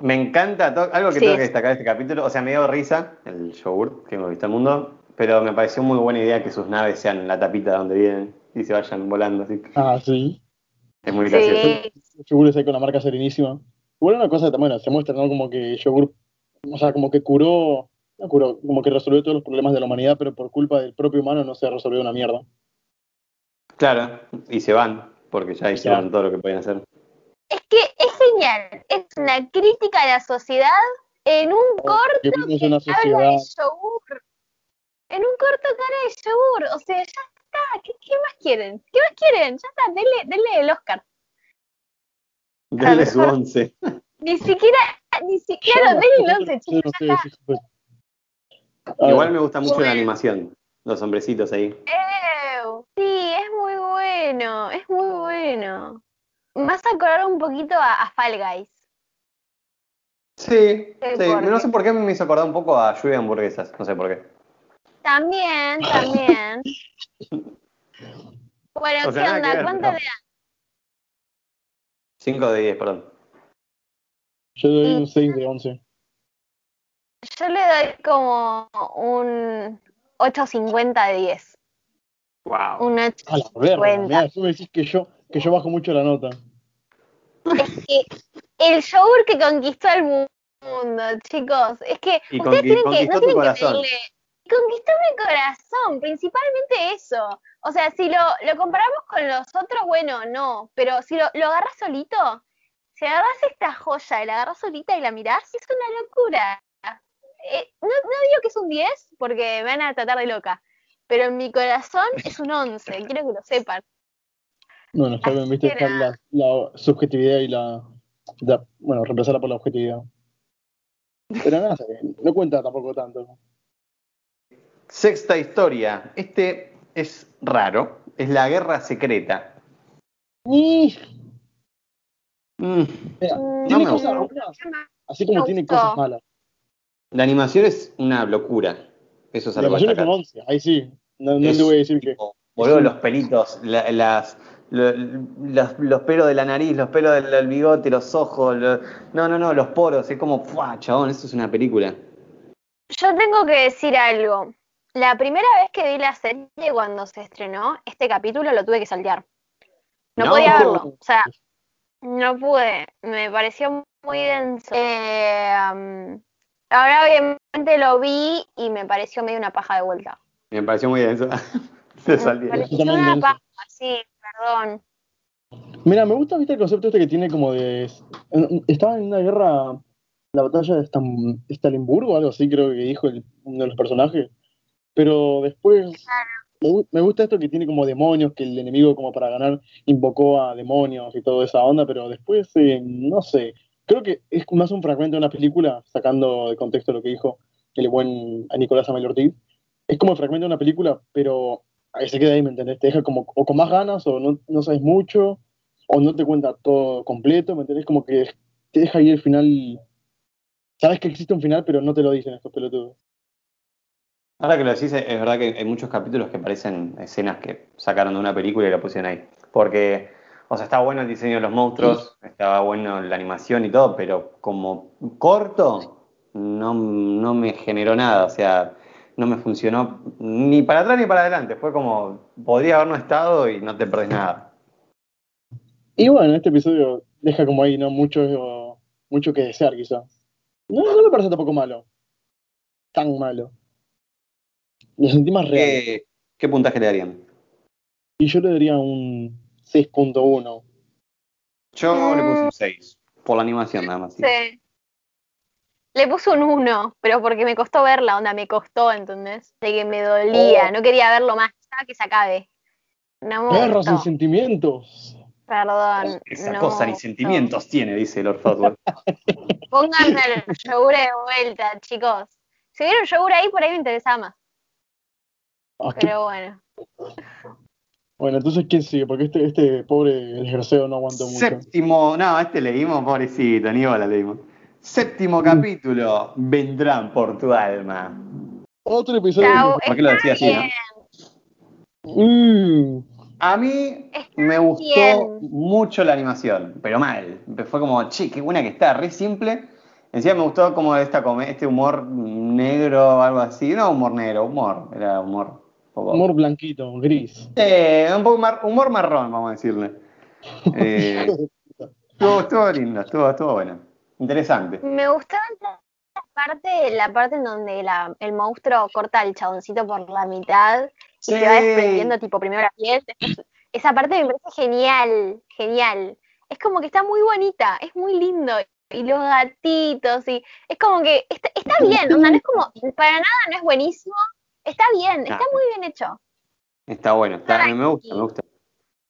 S1: Me encanta, algo que
S3: Sí.
S1: tengo que destacar de este capítulo, o sea, me dio risa el yogur que hemos visto el mundo, pero me pareció muy buena idea que sus naves sean la tapita donde vienen y se vayan volando así.
S2: Ah, sí.
S1: Es muy gracioso.
S3: sí.
S2: Los yogures ahí con la marca serenísima. Igual una cosa también se muestra, ¿no? Como que yogur, o sea, como que curó, como que resolvió todos los problemas de la humanidad, pero por culpa del propio humano no se resolvió una mierda.
S1: Claro, y se van, porque ya hicieron
S2: Claro.
S1: todo lo que podían hacer.
S3: Es que es genial. Es una crítica a la sociedad en un corto
S2: Que una
S3: habla de yogur. En un corto que habla de yogur. O sea, ya está. ¿Qué, qué más quieren? ¿Qué más quieren? Ya está, denle, denle el Oscar.
S1: Dale su once.
S3: Ni siquiera, ni siquiera denle el 11,
S2: Sí,
S3: chicos, ya está.
S2: Sí.
S1: Igual me gusta mucho la animación. Los hombrecitos ahí.
S3: Ew, Sí, es muy bueno, es muy bueno. Me vas a acordar un poquito a, a Fall Guys.
S1: Sí,
S3: Sí,
S1: No sé por qué me hizo acordar un poco a lluvia de hamburguesas. No sé por qué.
S3: También, también. Bueno,
S1: O sea,
S3: ¿qué onda? ¿Cuánto le das?
S1: 5 de 10, perdón.
S2: Yo doy
S3: Y-
S2: un 6 de 11.
S3: Yo le doy como un 8.50 de 10.
S1: Wow.
S3: Un
S2: A la verga,
S3: 8.50.
S2: mirá, tú me decís que yo, que yo bajo mucho la nota.
S3: Es que el yogur que conquistó el mu- mundo, chicos. Es que
S1: Y
S3: ustedes tienen que, no tienen que pedirle. Conquistó mi corazón, principalmente eso. O sea, si lo, lo comparamos con los otros, bueno, no. Pero si lo, lo agarras solito, si agarras esta joya y la agarras solita y la mirás, es una locura. Eh, no, no digo que es un 10, porque me van a tratar de loca. Pero en mi corazón es un 11, quiero que lo sepan.
S2: Bueno, está bien, viste, está la, la subjetividad y la, la- Bueno, reemplazarla por la objetividad. Pero bien, no cuenta tampoco tanto.
S1: Sexta historia. Este es raro. Es la guerra secreta.
S2: Ni-
S1: Mm,
S2: Mira,
S3: Mm,
S2: tiene
S1: me
S2: cosas
S1: gusta.
S2: buenas, así como tiene cosas malas.
S1: La animación es una locura. Eso es
S2: La
S1: algo
S2: animación es un
S1: destacar.
S2: 11, ahí sí. No, no
S1: Es
S2: le voy a decir que.
S1: boludo, los pelitos, la- las, lo- los, los pelos de la nariz, los pelos del, del bigote, los ojos, no, no, no, los poros, es como, ¡fua, chabón! Eso es una película.
S3: Yo tengo que decir algo. La primera vez que vi la serie cuando se estrenó, este capítulo lo tuve que saltear. No,
S1: No.
S3: podía verlo. O sea, no pude. Me pareció muy denso. Eh, um, ahora obviamente lo vi y me pareció medio una paja de vuelta.
S1: Me pareció muy denso. Se
S3: Me
S1: salió.
S3: pareció
S2: Yo también
S3: una paja, sí, perdón.
S2: Mira, me gusta ¿viste, el concepto este que tiene como de. Estaba en una guerra, la batalla de Stam- Stalinburgo, algo así, creo que dijo el- uno de los personajes. Pero después. Me, gu- me gusta esto que tiene como demonios, que el enemigo, como para ganar, invocó a demonios y toda esa onda, pero después, eh, no sé. Creo que es más un fragmento de una película, sacando de contexto lo que dijo el buen Nicolás Amel Ortiz. Es como el fragmento de una película, pero ahí se queda ahí, ¿me entendés? Te deja como o con más ganas o no, no sabes mucho o no te cuenta todo completo, ¿me entendés? Como que te deja ahí el final. Sabes que existe un final, pero no te lo dicen estos pelotudos.
S1: Ahora que lo decís, es verdad que hay muchos capítulos que parecen escenas que sacaron de una película y la pusieron ahí. Porque, o sea, está bueno el diseño de los monstruos, estaba bueno la animación y todo, pero como corto, no, no me generó nada. O sea, no me funcionó ni para atrás ni para adelante. Fue como, podría haber no estado y no te perdés nada.
S2: Y bueno, este episodio deja como ahí, ¿no? Mucho, mucho que desear, quizá. No, no me parece tampoco malo. Tan malo. Lo sentí más real.
S1: ¿Qué, qué puntaje le darían?
S2: Y yo le daría un 6.1.
S1: Yo le puse
S3: Mm.
S1: un 6, por la animación nada más. sí.
S3: Sí. Le puse un 1, pero porque me costó verla, onda, me costó, ¿entendés? De que me dolía,
S2: Oh.
S3: no quería verlo más, estaba que se acabe. No
S2: Perros sin sentimientos.
S3: Perdón.
S1: Esa
S3: no
S1: cosa ni sentimientos tiene, dice Lord Fatwell.
S3: Pónganme el yogur de vuelta, chicos. Si hubiera un yogur ahí, por ahí me interesaba más.
S2: Ah, qué-
S3: Pero bueno.
S2: Bueno, entonces, ¿quién sigue? Porque este, este pobre desgraciado no aguantó mucho.
S1: Séptimo, no, este leímos, pobrecito, ni bola leímos. Séptimo capítulo, vendrán por tu alma.
S2: Otro episodio.
S3: Chao,
S1: ¿Por qué lo decía así, no?
S2: Mm,
S1: A mí
S3: Está
S1: me gustó
S3: bien.
S1: mucho la animación, pero mal. Fue como, che, qué buena que está, re simple. Encima me gustó como esta, este humor negro o algo así. No humor negro, humor. Era humor.
S2: Humor blanquito, gris.
S1: Eh, un poco mar- humor marrón, vamos a decirle. Eh, estuvo, estuvo lindo, estuvo, estuvo bueno. Interesante.
S3: Me gustaba la parte, la parte en donde la- el monstruo corta al chaboncito por la mitad y se va
S1: Sí.
S3: desprendiendo tipo primero la piel. esa parte me parece genial, genial. Es como que está muy bonita, es muy lindo. Y los gatitos, y es como que está, está bien, onda, no es como, para nada no es buenísimo, está bien, está muy bien hecho.
S1: Está bueno, está, me gusta, me gusta.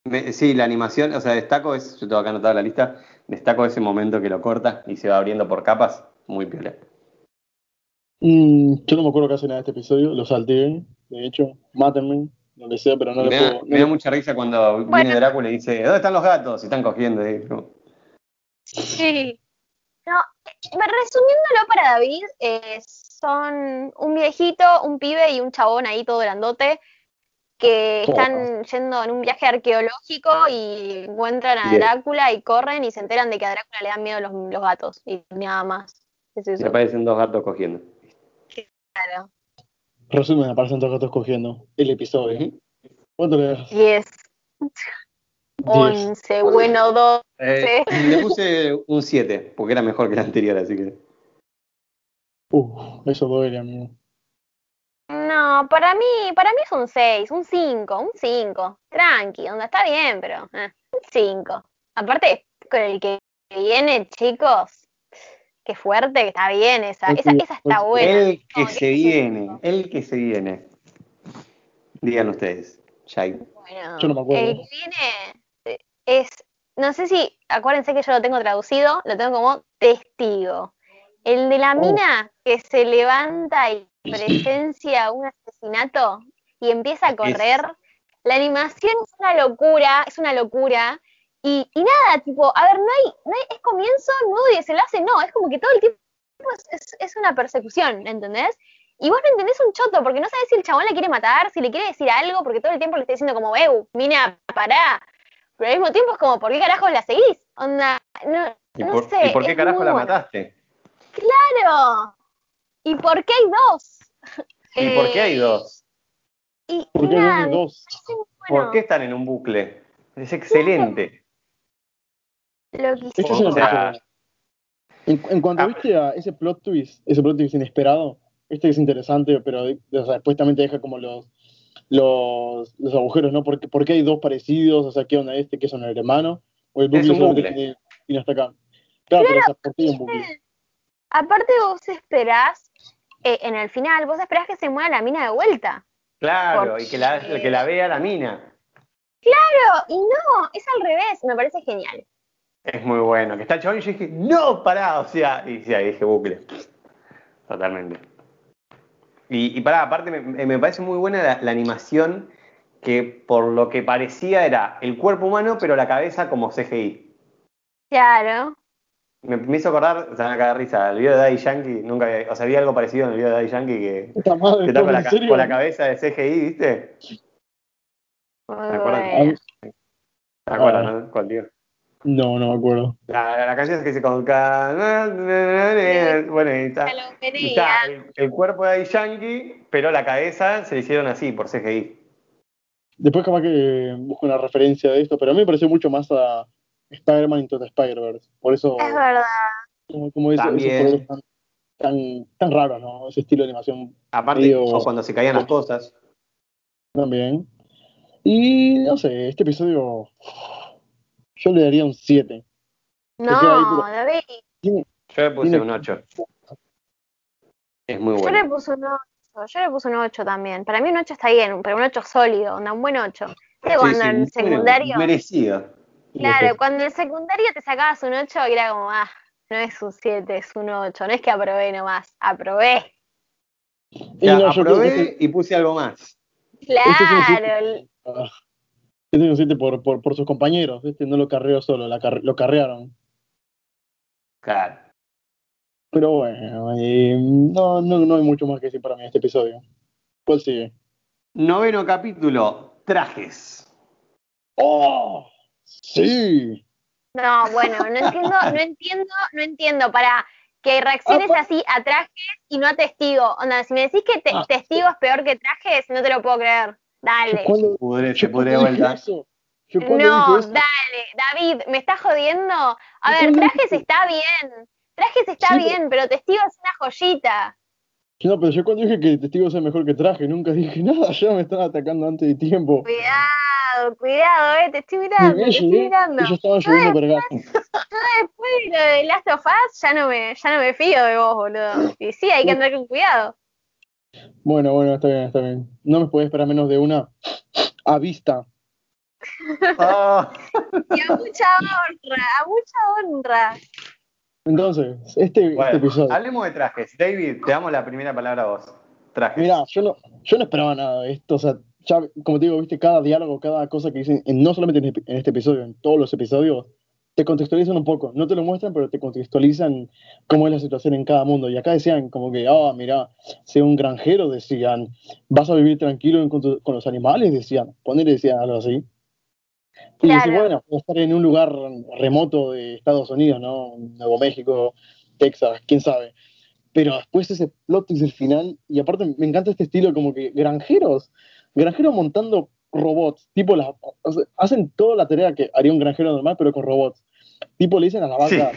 S1: Me- sí, la animación, o sea, destaco, es, yo tengo acá anotado la lista, destaco ese momento que lo corta y se va abriendo por capas, muy piola.
S2: Mm, yo no me acuerdo qué hacen en este episodio, lo salté, de hecho, mátenme, donde sea, pero no
S1: me,
S2: le
S1: da,
S2: puedo.
S1: me
S2: no
S1: da
S2: le-
S1: mucha risa cuando viene
S3: Bueno.
S1: Drácula y dice, ¿dónde están los gatos? Y están cogiendo.
S5: Sí.
S3: No, eh, resumiéndolo para David, eh, son un viejito, un pibe y un chabón ahí todo grandote que están yendo en un viaje arqueológico y encuentran a
S1: Bien.
S3: Drácula y corren y se enteran de que a Drácula le dan miedo los, los gatos y nada más. Es
S1: y
S3: eso.
S1: aparecen dos gatos cogiendo.
S3: Claro.
S2: Resumen, aparecen dos gatos cogiendo el episodio. ¿Cuánto le das?
S3: 10. 11, bueno, 2.
S1: Eh, le puse un 7, porque era mejor que el anterior, así que.
S2: Uh, eso duele, amigo.
S3: No, para mí, para mí es un 6, un 5, un 5. Tranqui, onda, está bien, pero eh, un 5. Aparte, con el que viene, chicos, qué fuerte que está bien esa. Esa, esa está buena.
S1: el que
S3: No,
S1: se viene, el que se viene. Digan ustedes, Shai.
S3: Bueno,
S2: Yo no me acuerdo.
S3: El que viene eh, es, no sé si, acuérdense que yo lo tengo traducido, lo tengo como testigo. El de la
S2: Oh.
S3: mina que se levanta y presencia un asesinato y empieza a correr. La animación es una locura, es una locura. Y, y nada, tipo, a ver, no hay, no hay, es comienzo, nudo y desenlace, no, es como que todo el tiempo es, una persecución, ¿entendés? Y vos no entendés un choto, porque no sabés si el chabón la quiere matar, si le quiere decir algo, porque todo el tiempo le está diciendo como, eh, mina, pará. Pero al mismo tiempo es como, ¿por qué carajos la seguís? Onda, no,
S1: ¿Y
S3: no
S1: por,
S3: sé.
S1: ¿y por qué carajo la mataste?
S3: ¡Claro! ¿Y por qué hay dos?
S1: ¿Y por qué hay dos?
S3: Y,
S2: ¿Por
S3: y
S2: qué
S3: nada,
S2: hay
S3: me
S2: dos?
S3: bueno
S1: ¿Por qué están en un bucle? Es excelente.
S3: lo que
S2: me
S1: O sea.
S2: En, en cuanto
S1: Ah.
S2: viste a ese plot twist, ese plot twist inesperado, este es interesante, pero o sea, después también te deja como los, los, los agujeros, ¿no? ¿Por qué, por qué hay dos parecidos? O sea, ¿qué onda este? ¿Qué son el hermano? ¿O el
S1: Es
S2: bucle
S1: un
S2: solamente
S1: bucle.
S2: tiene- tiene hasta acá? Claro, pero o sea, ¿por qué hay un bucle?
S3: Aparte vos esperás, eh, en el final, vos esperás que se mueva la mina de vuelta.
S1: Claro, y que la,
S3: Porque-
S1: que la vea la mina.
S3: Pero, y no, es al revés, me parece genial.
S1: Es muy bueno. Que está el chabón y yo dije, no, pará, o sea, y ahí dije bucle. Totalmente. Y, y pará, aparte me, me parece muy buena la, la animación que por lo que parecía era el cuerpo humano, pero la cabeza como CGI.
S3: Claro.
S1: Me, me hizo acordar, se van a cagar de risa, el video de Daddy Yankee, nunca había- o sea, había algo parecido en el video de Daddy Yankee que,
S2: madre,
S1: que está con la, con la cabeza de CGI, ¿viste? ¿Te acuerdas? ¿Te acuerdas, no? ¿Cuál, tío?
S2: No, no me acuerdo.
S1: La, la, la canción es que dice con ca- Bueno, y está, y está el, el cuerpo de Daddy Yankee, pero la cabeza se le hicieron así, por CGI.
S2: Después capaz que busco una referencia de esto, pero a mí me pareció mucho más a Spider-Man Into the Spider-Verse. Por eso,
S3: Es verdad.
S2: como, como esos
S1: También.
S2: tan, tan, tan raros, ¿no? Ese estilo de animación
S1: Aparte,
S2: Medio-
S1: o cuando se caían las cosas.
S2: también. Y no sé, este episodio yo le daría un 7. queda ahí,
S3: No, David,
S1: Yo le puse
S2: Tiene-
S1: un 8. Es muy
S3: yo le
S1: bueno.
S3: puse un 8. Yo le puse un 8 también. Para mí un 8 está bien, pero un 8 sólido, onda, un buen 8.
S1: Sí,
S3: ¿Viste cuando
S1: sí,
S3: en secundario,
S1: Merecido.
S3: Claro, cuando en secundario te sacabas un 8 y era como, ah, no es un 7, es un 8. No es que aprobé nomás, aprobé.
S2: Y
S1: Ya,
S2: no, yo creo que
S1: aprobé y puse algo más.
S2: Este es un
S3: Claro,
S2: siete. ah, este es un 7 por, por, por sus compañeros, este no lo carreó solo, la car- lo carrearon.
S1: Claro.
S2: Pero bueno, eh, no, no, no hay mucho más que decir para mí en este episodio. ¿Cuál sigue?
S1: Noveno capítulo, trajes.
S2: ¡Oh! ¡Sí!
S3: No, bueno, no entiendo, no entiendo, no entiendo, para que reacciones
S2: Ah,
S3: así a trajes y no a testigo. Onda, si me decís que te-
S2: Ah.
S3: testigo es peor que trajes, no te lo puedo creer. Dale.
S2: Yo
S1: vuelta.
S2: yo cuando
S3: No, dale, David, me estás jodiendo. A ver, trajes está bien. Trajes está
S2: Sí,
S3: bien, pero testigo es una joyita.
S2: No, pero yo cuando dije que testigo sea mejor que traje, nunca dije nada, ya me están atacando antes de tiempo.
S3: Cuidado, cuidado, eh, te estoy mirando, te estoy
S2: llegué,
S3: mirando.
S2: ellos estaban lloviendo vergas.
S3: Yo después de lo de Last of Us ya no me, ya no me fío de vos, boludo. Y sí, hay que andar con cuidado.
S2: Bueno, bueno, está bien, está bien. No me puede esperar menos de una a vista.
S1: Oh,
S3: Y a mucha honra, a mucha honra.
S2: Entonces, este, este
S1: bueno,
S2: episodio.
S1: hablemos de trajes. David, te damos la primera palabra a vos. Trajes.
S2: Mira, yo no, yo no esperaba nada de esto. O sea, ya, como te digo, viste, cada diálogo, cada cosa que dicen, en- no solamente en este, este episodio, en todos los episodios, te contextualizan un poco. No te lo muestran, pero te contextualizan cómo es la situación en cada mundo. Y acá decían como que, ah, mira, sea un granjero, decían, vas a vivir tranquilo con, tu- con los animales, decían, ponerle decían algo así. Y
S3: Claro.
S2: decir, bueno, a estar en un lugar remoto de Estados Unidos, ¿no? Nuevo México, Texas, quién sabe. Pero después ese plot twist del final, y aparte me encanta este estilo como que granjeros, granjeros montando robots, tipo las, o sea, hacen toda la tarea que haría un granjero normal, pero con robots. Tipo le dicen a la vaca,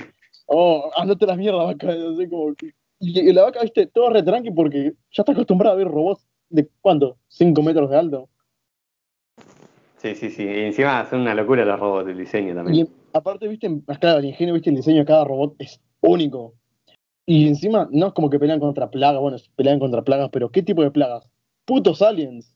S2: oh, andate la mierda vaca, sé, como que- y, y la vaca, viste, todo re tranqui porque ya está acostumbrada a ver robots de ¿cuánto? 5 metros de alto.
S1: Sí, sí, sí. Y encima son una locura los robots, el diseño
S2: Y
S1: también.
S2: aparte, viste, claro, el ingenio, viste, el diseño de cada robot es único. Y encima, no es como que pelean contra plagas, bueno, pelean contra plagas, pero ¿qué tipo de plagas? Putos aliens.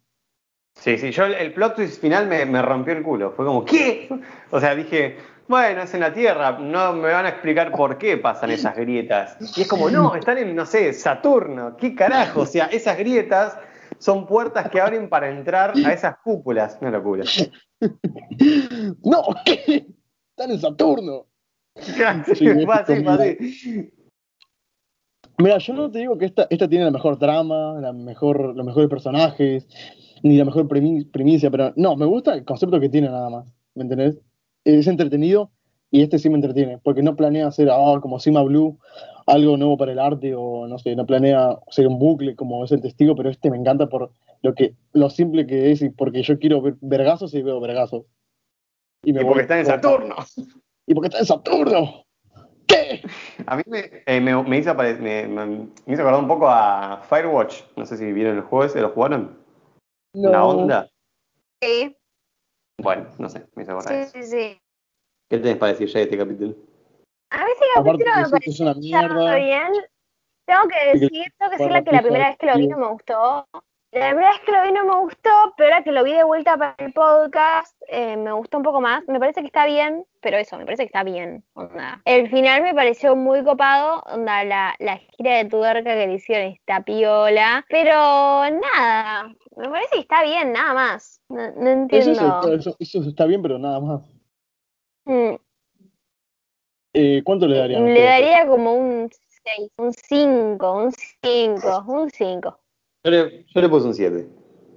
S1: Sí, sí, yo el, el plot twist final me, me rompió el culo. Fue como, ¿qué? O sea, dije, bueno, es en la Tierra, no me van a explicar por qué pasan esas grietas. Y es como, no, están en, no sé, Saturno, ¿qué carajo? O sea, esas grietas son puertas que abren para entrar a esas cúpulas. Una locura.
S2: No, ¿qué? Están en Saturno.
S1: Sí, así.
S2: Mira, yo no te digo que esta, esta tiene la mejor trama, la mejor, los mejores personajes, ni la mejor primi- primicia, pero no, me gusta el concepto que tiene nada más, ¿me entendés? Es entretenido y este sí me entretiene, porque no planea hacer ah, como Sima Blue algo nuevo para el arte o no sé, no planea hacer un bucle como es el testigo, pero este me encanta por lo que lo simple que es y porque yo quiero ver vergazos y veo vergazos.
S1: Y
S2: me
S1: porque están en Saturno.
S2: Y porque está en Saturno. ¿Qué?
S1: A mí me, eh, me, me hizo me, me- me hizo acordar un poco a Firewatch. No sé si vieron el juego ese, ¿lo jugaron?
S2: No.
S1: ¿La onda?
S3: Sí,
S1: Bueno, no sé, me hizo acordar
S3: sí,
S1: eso.
S3: sí, sí.
S1: ¿Qué tenés para decir ya de este capítulo?
S3: A mí ese
S2: Aparte
S3: capítulo me
S2: es una mierda.
S3: bien. Tengo que decir, tengo que
S2: para
S3: decirle que la primera vez que lo vi no me gustó. La primera vez que lo vi no me gustó, pero ahora que lo vi de vuelta para el podcast, eh, me gustó un poco más. Me parece que está bien, pero eso, me parece que está bien. onda. El final me pareció muy copado, onda, la, la gira de tuerca que le hicieron está piola, pero nada, me parece que está bien, nada más. No, no
S2: Eso,
S3: entiendo.
S2: eso, eso está bien, pero nada más.
S3: Mm,
S2: Eh, ¿Cuánto le darían?
S3: Le daría como un 6, un 5, un 5, un 5.
S1: Yo le, yo le puse un 7.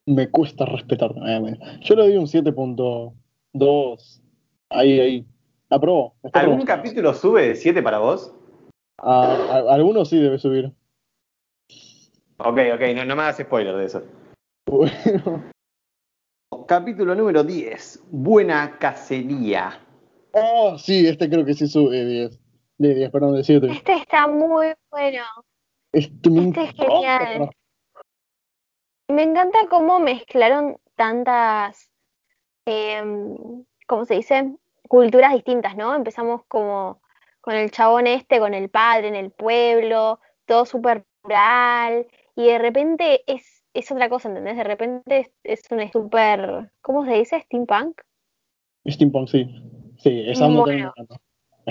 S2: Me cuesta respetar. eh, bueno. Yo le doy un 7.2. Ahí, ahí. Aprobó.
S1: ¿Algún capítulo sube de 7 para vos?
S2: A, a- algunos sí debe subir.
S1: Ok, ok, no, no me hagas spoiler de eso.
S2: Bueno.
S1: Capítulo número 10. Buena cacería.
S2: Oh, sí, este creo que sí sube de 10. De 10, perdón, de 7.
S3: Este está muy bueno.
S2: Este,
S3: Este es genial. Me encanta cómo mezclaron tantas, em, ¿cómo se dice? Culturas distintas, ¿no? Empezamos como con el chabón este, con el padre en el pueblo, todo súper rural, y de repente es, es otra cosa, ¿entendés? De repente es, es un súper, ¿cómo se dice? Steampunk.
S2: Steampunk, sí. Sí, esa también me
S3: Bueno.
S2: encanta.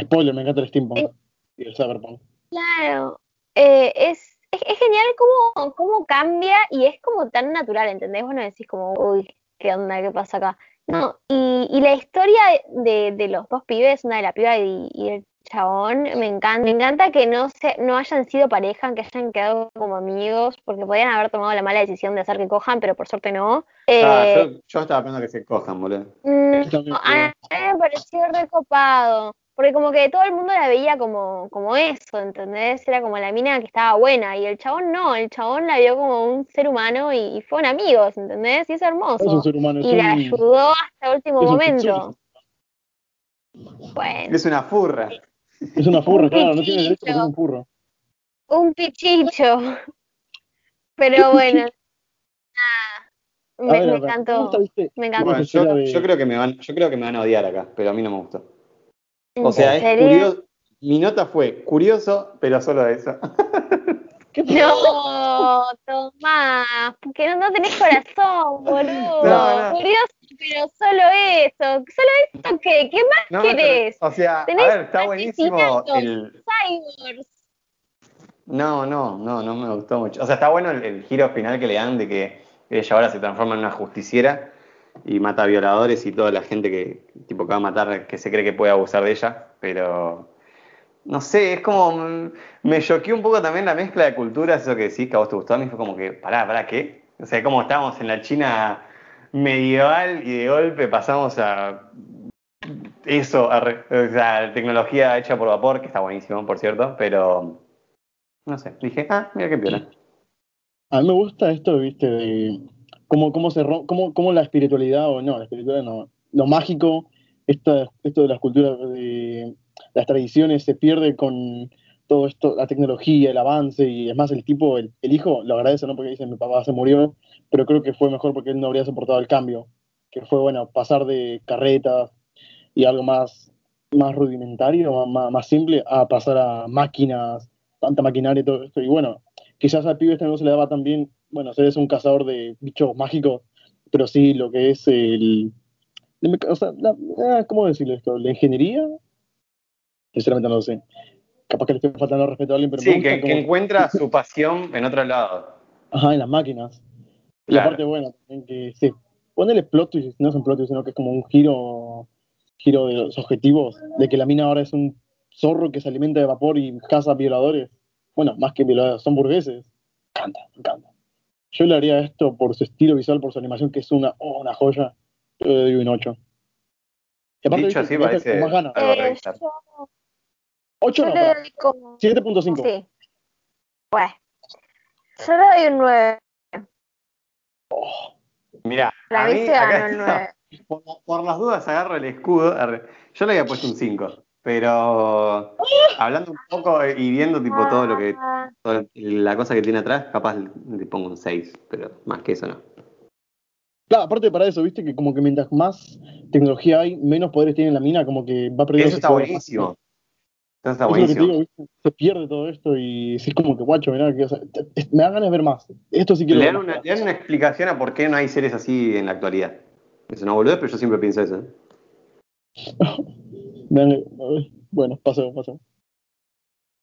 S2: Spoiler, me encanta el Steampunk.
S3: Eh.
S2: Y el Cyberpunk.
S3: Claro, eh, es, es, es genial cómo, cómo cambia y es como tan natural, ¿entendés? Bueno, decís como, uy, ¿qué onda? ¿Qué pasa acá? No, y, y la historia de, de los dos pibes, una de la piba y, y el chabón, me encanta. Me encanta que no se, no hayan sido pareja, que hayan quedado como amigos, porque podían haber tomado la mala decisión de hacer que cojan, pero por suerte no.
S1: Ah,
S3: Eh,
S1: yo, yo estaba pensando que se cojan, boludo.
S3: Mm, a mí me pareció recopado. Porque como que todo el mundo la veía como, como eso, ¿entendés? Era como la mina que estaba buena. Y el chabón no, el chabón la vio como un ser humano y, y fueron amigos, ¿entendés? Y es
S2: Es un
S3: hermoso.
S2: ser humano.
S3: Y la
S2: un,
S3: ayudó hasta el último momento. Bueno,
S1: Es una furra.
S2: Es una furra,
S3: Un
S2: claro, no tiene derecho a ser un furro.
S3: un pichicho. Pero bueno, nada.
S2: A
S3: Me,
S2: ver,
S3: me
S2: a ver, ¿cómo
S3: encantó. Me encantó.
S1: Bueno, yo, creo que me van, yo creo que me van a odiar acá, pero a mí no me gustó. O
S3: ¿En
S1: sea, es
S3: serio?
S1: curioso. Mi nota fue curioso, pero solo eso.
S2: ¿Qué
S3: No, Tomás, porque no, no tenés corazón, boludo.
S1: No, no.
S3: Curioso pero solo eso. ¿Solo esto qué? ¿Qué más
S1: No,
S3: querés?
S1: pero, o sea, a ver, está buenísimo el...
S3: Cyborgs.
S1: No, no, no, no me gustó mucho. O sea, está bueno el, el giro final que le dan de que ella ahora se transforma en una justiciera y mata violadores y toda la gente que tipo que va a matar, que se cree que puede abusar de ella, pero no sé, es como mm, me choqueó un poco también la mezcla de culturas, eso que decís que a vos te gustó, a mí fue como que, pará, pará, ¿qué? O sea, como estábamos en la China medieval y de golpe pasamos a eso, a sea, tecnología hecha por vapor, que está buenísimo, por cierto, pero no sé, dije, ah, mira qué piola.
S2: A mí me gusta esto, viste, de cómo, cómo, se cómo, cómo la espiritualidad, o no, la espiritualidad no, lo mágico, esto, esto de las culturas, de las tradiciones se pierde con todo esto, la tecnología, el avance, y es más, el tipo, el, el hijo, lo agradece, ¿no? Porque dice, mi papá se murió, pero creo que fue mejor porque él no habría soportado el cambio, que fue, bueno, pasar de carretas y algo más, más rudimentario, más, más, simple, a pasar a máquinas, tanta maquinaria y todo esto, y bueno, quizás al pibe este no se le daba tan bien, bueno, ser es un cazador de bichos mágicos, pero sí lo que es el, o sea, la- ah, ¿cómo decirlo esto? ¿La ingeniería? Sinceramente no lo sé. Capaz que le estoy faltando al respeto a alguien, pero me
S1: Sí,
S2: gusta
S1: que, encuentra su pasión en otro lado.
S2: Ajá, en las máquinas.
S1: Claro.
S2: aparte, bueno, también que sí, ponele plot twist, no es un plot twist, sino que es como un giro, giro de los objetivos, de que la mina ahora es un zorro que se alimenta de vapor y caza violadores. Bueno, más que violadores, son burgueses. Me encanta, me encanta. Yo le haría esto por su estilo visual, por su animación, que es una, oh, una joya. Yo le doy un 8. Y
S1: Dicho
S2: viste,
S1: así parece
S2: con más ganas.
S3: Eh, yo,
S2: 8
S3: yo
S2: no,
S3: le
S2: pará,
S3: doy como.
S2: 7.5.
S3: Sí. Bueno. Yo le doy un 9.
S1: Mira,
S3: Para
S1: a
S3: mí
S1: acá
S3: el
S1: está.
S3: 9.
S1: Por, por las dudas agarro el escudo. Yo le había puesto un 5, pero hablando un poco y viendo tipo todo lo que la cosa que tiene atrás, capaz le pongo un 6, pero más que eso no.
S2: Claro, aparte para eso, viste que como que mientras más tecnología hay, menos poderes tiene la mina, como que va perdiendo
S1: Eso está buenísimo. Eso está
S2: es
S1: buenísimo.
S2: se pierde todo esto y es como que guacho, mirá, que, o sea, me da ganas de ver más. Esto sí quiero
S1: Le
S2: ver
S1: dan,
S2: más.
S1: una, le dan una explicación a por qué no hay seres así en la actualidad. Es una boludez, pero yo siempre pienso eso.
S2: Dale, a ver. Bueno, pasó, pasó.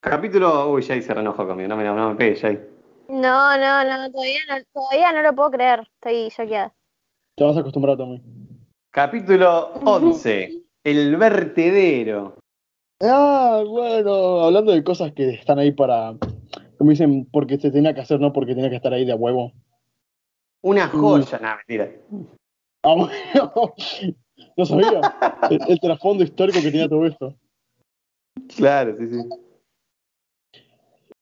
S1: Capítulo. Uy, Jay se reenojó conmigo. No me, no me pegues, Jay.
S3: No, no, no, todavía no, todavía no lo puedo creer. Estoy choqueada.
S2: Te vas a acostumbrar también.
S1: Capítulo 11. El vertedero.
S2: Ah, bueno, hablando de cosas que están ahí para, como dicen, porque se tenía que hacer, no porque tenía que estar ahí de a huevo.
S1: Una joya. Nah, mentira.
S2: Ah, bueno, no sabía el, el trasfondo histórico que tenía todo esto.
S1: Claro, sí, sí.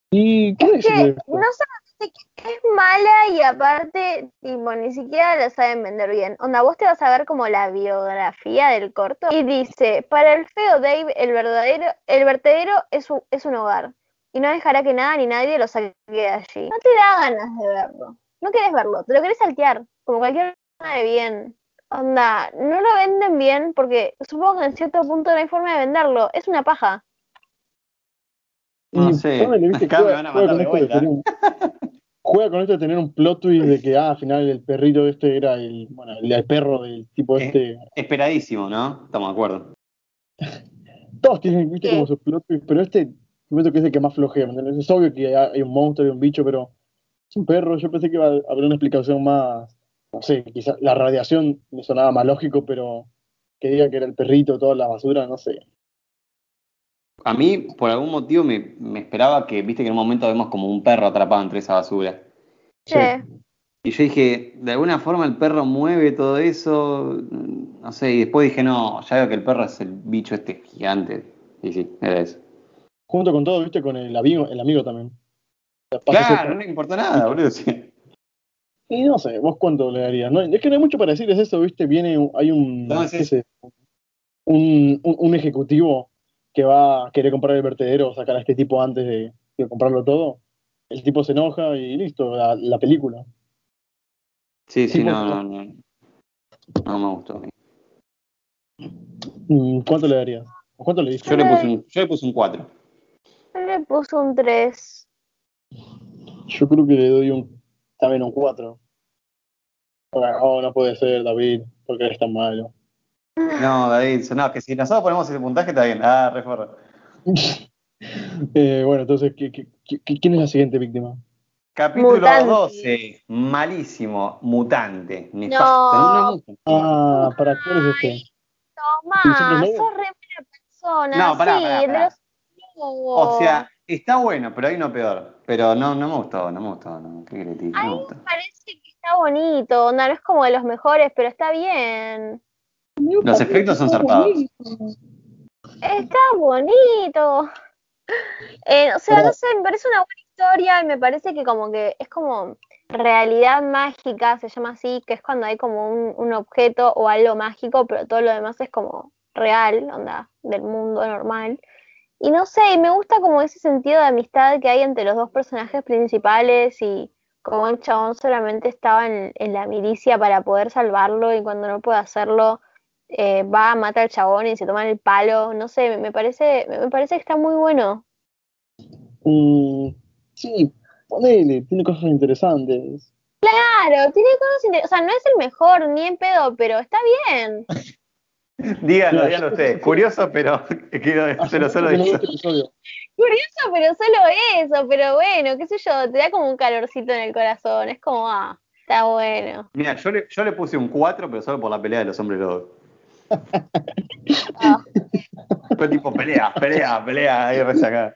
S2: ¿Y qué de
S3: Que no que es mala y aparte, tipo, ni siquiera la saben vender bien. Onda, vos te vas a ver como la biografía del corto y dice, para el feo Dave, el verdadero, el vertedero es un, es un hogar y no dejará que nada ni nadie lo saque de allí. No te da ganas de verlo. No querés verlo, te lo querés saltear, como cualquier persona de bien. Onda, no lo venden bien porque supongo que en cierto punto no hay forma de venderlo. Es una paja.
S1: No sé. Acá me van a matar de vuelta.
S2: juega con esto de tener un plot twist de que, ah, al final el perrito este era el, bueno, el, el perro del tipo
S1: Eh.
S2: este.
S1: Esperadísimo, ¿no? Estamos de acuerdo.
S2: Todos tienen, viste, como sus plot twists, pero este, siento que es el que más flojea. Es obvio que hay, hay un monstruo y un bicho, pero es un perro. Yo pensé que iba a haber una explicación más, no sé, quizás la radiación me sonaba más lógico, pero que diga que era el perrito, toda la basura, no sé.
S1: A mí, por algún motivo, me, me esperaba que, viste que en un momento vemos como un perro atrapado entre esa basura.
S2: Sí.
S1: Y yo dije, de alguna forma el perro mueve todo eso, no sé, y después dije, no, ya veo que el perro es el bicho este gigante. Y sí, era eso.
S2: Junto con todo, viste, con el amigo, el amigo también.
S1: Claro, no le importó nada, boludo. sí.
S2: Y no sé, vos cuánto le darías. No, es que no hay mucho para decir, es eso, ¿viste? Viene, hay un,
S1: No, es
S2: qué sé, un, un, un ejecutivo que va a querer comprar el vertedero, sacar a este tipo antes de, de comprarlo todo. El tipo se enoja y listo, la, la película.
S1: Sí, sí, no, no, no. No me gustó. a mí.
S2: Mm, ¿Cuánto le darías? ¿O ¿Cuánto le diste?
S1: Yo le puse un, yo le puse un 4.
S3: Yo le puse un 3.
S2: Yo creo que le doy un también un 4. Bueno, no, no puede ser, David, porque eres tan malo.
S1: No, David, no, que si nosotros ponemos ese puntaje está bien. Ah, reforma.
S2: Eh, bueno, entonces, ¿qué- qué- qué- quién es la siguiente víctima?
S1: Capítulo
S3: Mutante.
S1: 12, malísimo, mutante, nefasto. No, no, no.
S2: Ah, ¿para cuál es este?
S3: Tomás,
S2: ¿Nosotros no?
S3: sos re buena persona.
S1: No, pará,
S3: sí,
S1: pará. O sea, está bueno, pero hay uno peor. Pero no, no me gustó, no me gustó. No, ¿Qué?
S3: A
S1: No me
S3: mí
S1: gustó.
S3: me parece que está bonito, onda, no es como de los mejores, pero está bien.
S1: Los efectos son zarpados.
S3: Está bonito. Eh, o sea, no sé, me parece una buena historia y me parece que como que es como realidad mágica, se llama así, que es cuando hay como un, un objeto o algo mágico, pero todo lo demás es como real, onda, del mundo normal. Y no sé, y me gusta como ese sentido de amistad que hay entre los dos personajes principales y como el chabón solamente estaba en, en la milicia para poder salvarlo y cuando no puede hacerlo eh, va, mata al chabón y se toma el palo, no sé, me, parece, me, parece que está muy bueno.
S2: Mm, sí, ponele, tiene cosas interesantes.
S3: Claro, tiene cosas inter- o sea, no es el mejor ni en pedo, pero está bien.
S1: Díganlo, díganlo ustedes. Curioso, pero quiero pero solo eso.
S3: Curioso, pero solo eso, pero bueno, qué sé yo, te da como un calorcito en el corazón, es como, ah, está bueno.
S1: Mira, yo le, yo le puse un 4, pero solo por la pelea de los hombres lobos.
S3: Ah,
S1: Fue tipo pelea, pelea, pelea, ahí resacada.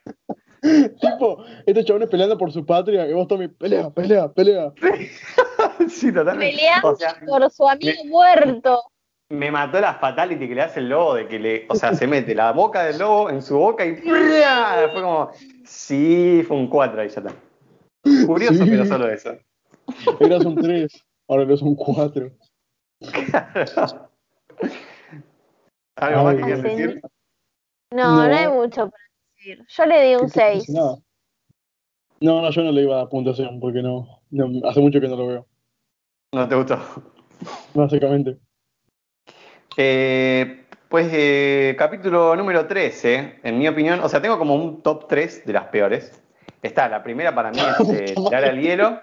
S2: Tipo, estos chabones peleando por su patria y vos Tommy, pelea, pelea, pelea.
S1: sí, totalmente.
S3: peleando
S1: O sea,
S3: por su amigo
S1: me-
S3: muerto.
S1: me mató la fatality que le hace el lobo, de que le, o sea, se mete la boca del lobo en su boca y ¡plea! fue como, sí, fue un 4 ahí ya está. Curioso,
S2: Sí.
S1: pero solo eso.
S2: Eras un 3, ahora eres un 4.
S1: ¿Algo más que
S3: Dios.
S1: decir?
S3: No, no,
S2: No.
S3: hay mucho para decir. Yo le di un 6.
S2: Nada. No, no, yo no le iba a dar puntuación porque no, no, hace mucho que no lo veo,
S1: No te gustó.
S2: básicamente.
S1: Eh, pues eh, capítulo número 13, en mi opinión, o sea, tengo como un top 3 de las peores. Está, la primera para mí es eh, tirar al hielo.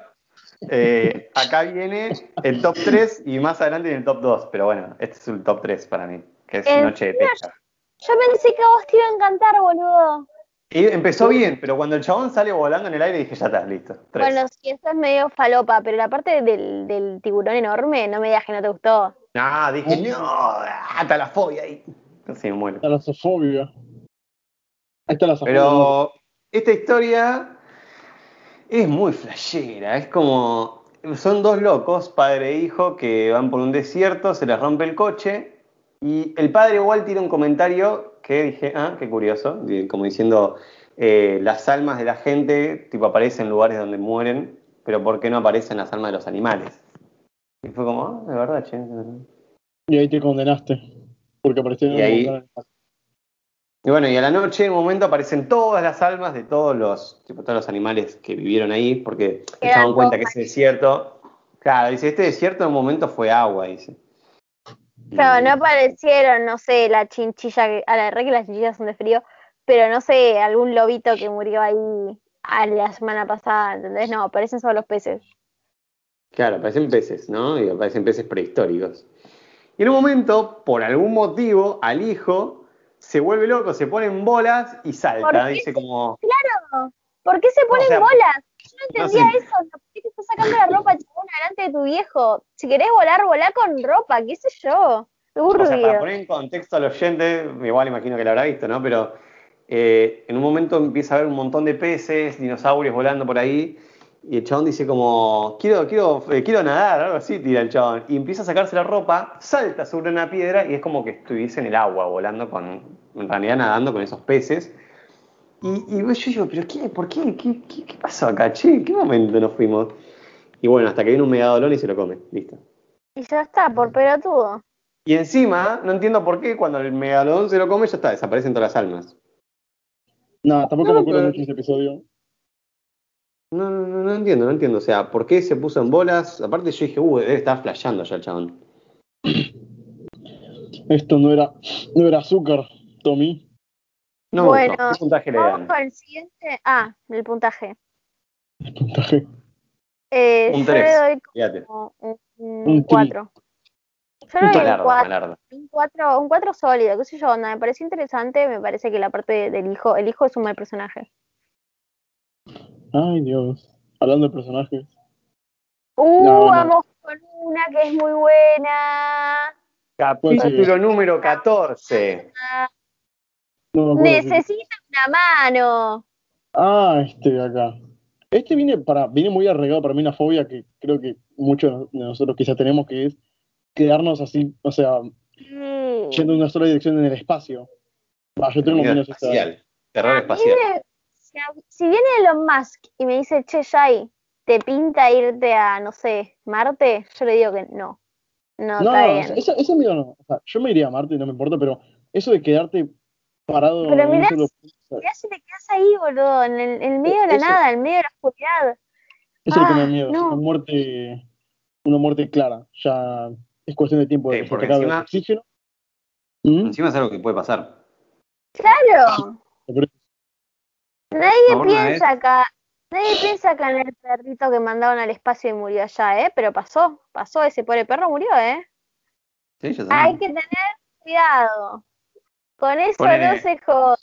S1: Eh, acá viene el top 3 y más adelante viene el top 2, pero bueno, este es el top 3 para mí, que es
S3: ¿En
S1: Noche de Techa.
S3: Yo pensé que a vos te iba a encantar, boludo.
S1: Y empezó bien, pero cuando el chabón sale volando en el aire dije, ya está, listo. Tres.
S3: Bueno, sí, eso es medio falopa, pero la parte del, del tiburón enorme, no me digas que no te gustó.
S1: Ah, dije, no, hasta la fobia ahí. Me muero.
S2: Talasofobia. Ahí está la.
S1: Pero esta historia es muy flashera, es como, son dos locos, padre e hijo, que van por un desierto, se les rompe el coche, y el padre igual tira un comentario que dije, ah, qué curioso, como diciendo, eh, las almas de la gente, tipo, aparecen en lugares donde mueren, pero ¿por qué no aparecen las almas de los animales? Y fue como, ah, de verdad, che.
S2: Y ahí te condenaste. Porque apareció
S1: Y ahí- Y bueno, y a la noche, en un momento, aparecen todas las almas de todos los, tipo, todos los animales que vivieron ahí, porque se daban cuenta que ese desierto, claro, dice, este desierto en un momento fue agua, dice.
S3: No aparecieron, no sé, la chinchilla, que- a la re que las chinchillas son de frío, pero no sé, algún lobito que murió ahí a la semana pasada, ¿entendés? No, aparecen solo los peces.
S1: Claro, aparecen peces, ¿no? Y aparecen peces prehistóricos. Y en un momento, por algún motivo, al hijo se vuelve loco, se pone en bolas y
S3: ¿Por
S1: salta. Dice como,
S3: ¿Por qué se ponen
S1: sea,
S3: bolas? No
S1: no
S3: entendía
S1: sé.
S3: eso. ¿Por qué te estás sacando la ropa chabón delante de tu viejo? Si querés volar, volá con ropa, qué sé yo.
S1: O sea, para poner en contexto al oyente, igual imagino que lo habrá visto, ¿no? Pero eh, en un momento empieza a haber un montón de peces, dinosaurios volando por ahí, y el chabón dice como, quiero, quiero, eh, quiero nadar, algo así, tira el chabón. Y empieza a sacarse la ropa, salta sobre una piedra y es como que estuviese en el agua, volando con, en realidad nadando con esos peces. Y, y yo digo, ¿pero qué? ¿Por qué? ¿Qué, qué, qué pasó acá? Che, ¿en qué momento nos fuimos? Y bueno, hasta que viene un megadolón y se lo come, listo.
S3: Y ya está, por pelotudo.
S1: Y encima, no entiendo por qué cuando el megalodón se lo come, ya está, desaparecen todas las almas.
S2: No, tampoco
S1: No,
S2: me acuerdo
S1: pero-
S2: mucho de ese episodio.
S1: No, no, no, no entiendo, no entiendo. O sea, ¿por qué se puso en bolas? Aparte yo dije, uh, debe estar flasheando ya el chabón.
S2: Esto no era, no era azúcar, Tommy.
S1: No
S3: Bueno.
S1: ¿Qué puntaje le
S3: Vamos
S1: dan?
S3: con el siguiente. Ah, el puntaje.
S2: El puntaje.
S3: Eh,
S1: Un
S3: yo
S1: tres.
S3: le doy
S1: Fíjate.
S3: como un,
S2: Un
S3: 4. Yo le
S2: Un
S3: doy un
S1: Malardo,
S3: 4.
S1: malardo.
S3: Un 4 un cuatro sólido, qué sé yo, onda, me pareció interesante, me parece que la parte de- del hijo, el hijo es un mal personaje.
S2: Ay, Dios. Hablando de personajes.
S3: Uh,
S2: No, no.
S3: vamos con una que es muy buena.
S1: Capítulo número 14.
S2: No me
S3: Necesita una mano.
S2: Ah, este de acá. Este viene para, viene muy arraigado para mí una fobia que creo que muchos de nosotros quizás tenemos, que es quedarnos así, o sea,
S3: Sí.
S2: yendo en una sola dirección en el espacio. Va, yo tengo menos esta.
S1: espacial. Terror
S3: A mí
S1: espacial.
S3: si, viene Elon Musk y me dice, che, Jai, ¿te pinta irte a, no sé, Marte? Yo le digo que no. No,
S2: No,
S3: está
S2: no,
S3: bien.
S2: ese, ese mío no. O sea, yo me iría a Marte, no me importa, pero eso de quedarte parado
S3: Pero mirá
S2: solo-
S3: Mirá si te quedas ahí, boludo, en el, en el medio de la
S2: Eso.
S3: nada, en medio de la oscuridad.
S2: Eso es lo que me da
S3: Ah,
S2: miedo.
S3: no.
S2: Una muerte, una muerte clara. Ya es cuestión de tiempo de se
S1: porque
S2: acabe el
S1: encima-
S2: oxígeno. ¿Mm?
S1: Encima es algo que puede pasar.
S3: Claro.
S2: Pero-
S3: Nadie piensa acá, nadie piensa acá en el perrito que mandaron al espacio y murió allá, ¿eh? Pero pasó, pasó, ese pobre perro murió, ¿eh?
S1: Sí, yo
S3: Hay que tener cuidado. Con eso
S1: Ponele-
S3: no se jode.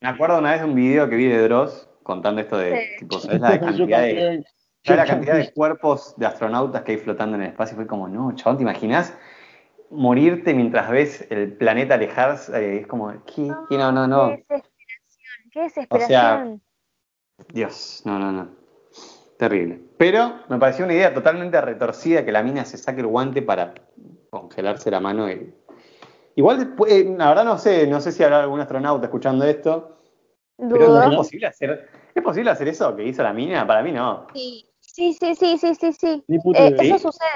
S1: Me acuerdo una vez de un video que vi de Dross contando esto de,
S3: Sí.
S1: tipo, ¿sabes la cantidad de. ¿sabes la cantidad de cuerpos de astronautas que hay flotando en el espacio? Fue como, no, chabón, ¿te imaginas? Morirte mientras ves el planeta alejarse, eh, es como, ¿qué? ¿Qué? No, no, no.
S3: Qué desesperación, qué desesperación.
S1: Dios, no, no, no. Terrible. Pero me pareció una idea totalmente retorcida que la mina se saque el guante para congelarse la mano. y- Igual, después, eh, la verdad no sé, no sé si habrá algún astronauta escuchando esto, pero. ¿es posible hacer, ¿es posible hacer eso que hizo la mina? Para mí no.
S3: Sí, sí, sí, sí, sí, sí, Eh,
S2: idea.
S3: eso sucede.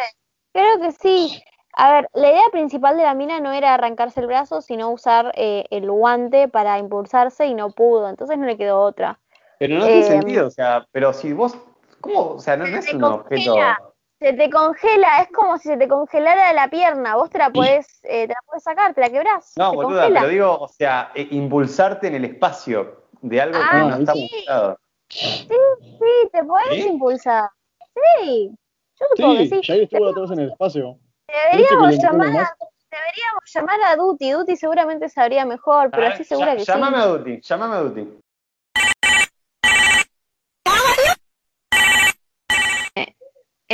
S3: Creo que sí. A ver, la idea principal de la mina no era arrancarse el brazo, sino usar eh, el guante para impulsarse y no pudo. Entonces no le quedó otra.
S1: Pero no tiene
S3: Eh,
S1: sentido, o sea, pero si vos, ¿cómo? O sea, no, no es un objeto.
S3: congela. Se te congela, es como si se te congelara la pierna. Vos te la podés, eh, te la podés sacar, te la quebrás.
S1: No,
S3: se
S1: boluda,
S3: congela.
S1: pero digo, o sea, eh, impulsarte en el espacio de algo que
S3: Ah,
S1: no está
S2: sí.
S1: pulsado.
S3: Sí, te podés
S1: ¿Sí?
S3: impulsar. Sí, yo supongo que
S2: Sí,
S3: sí.
S2: Jair estuvo otra vez en el espacio.
S3: Deberíamos
S2: ¿Viste que
S3: llamar, a, deberíamos llamar a Duty. Duty seguramente sabría mejor, pero
S1: A ver,
S3: estoy segura que
S1: llámame
S3: sí.
S1: a Duty, llámame a Duty.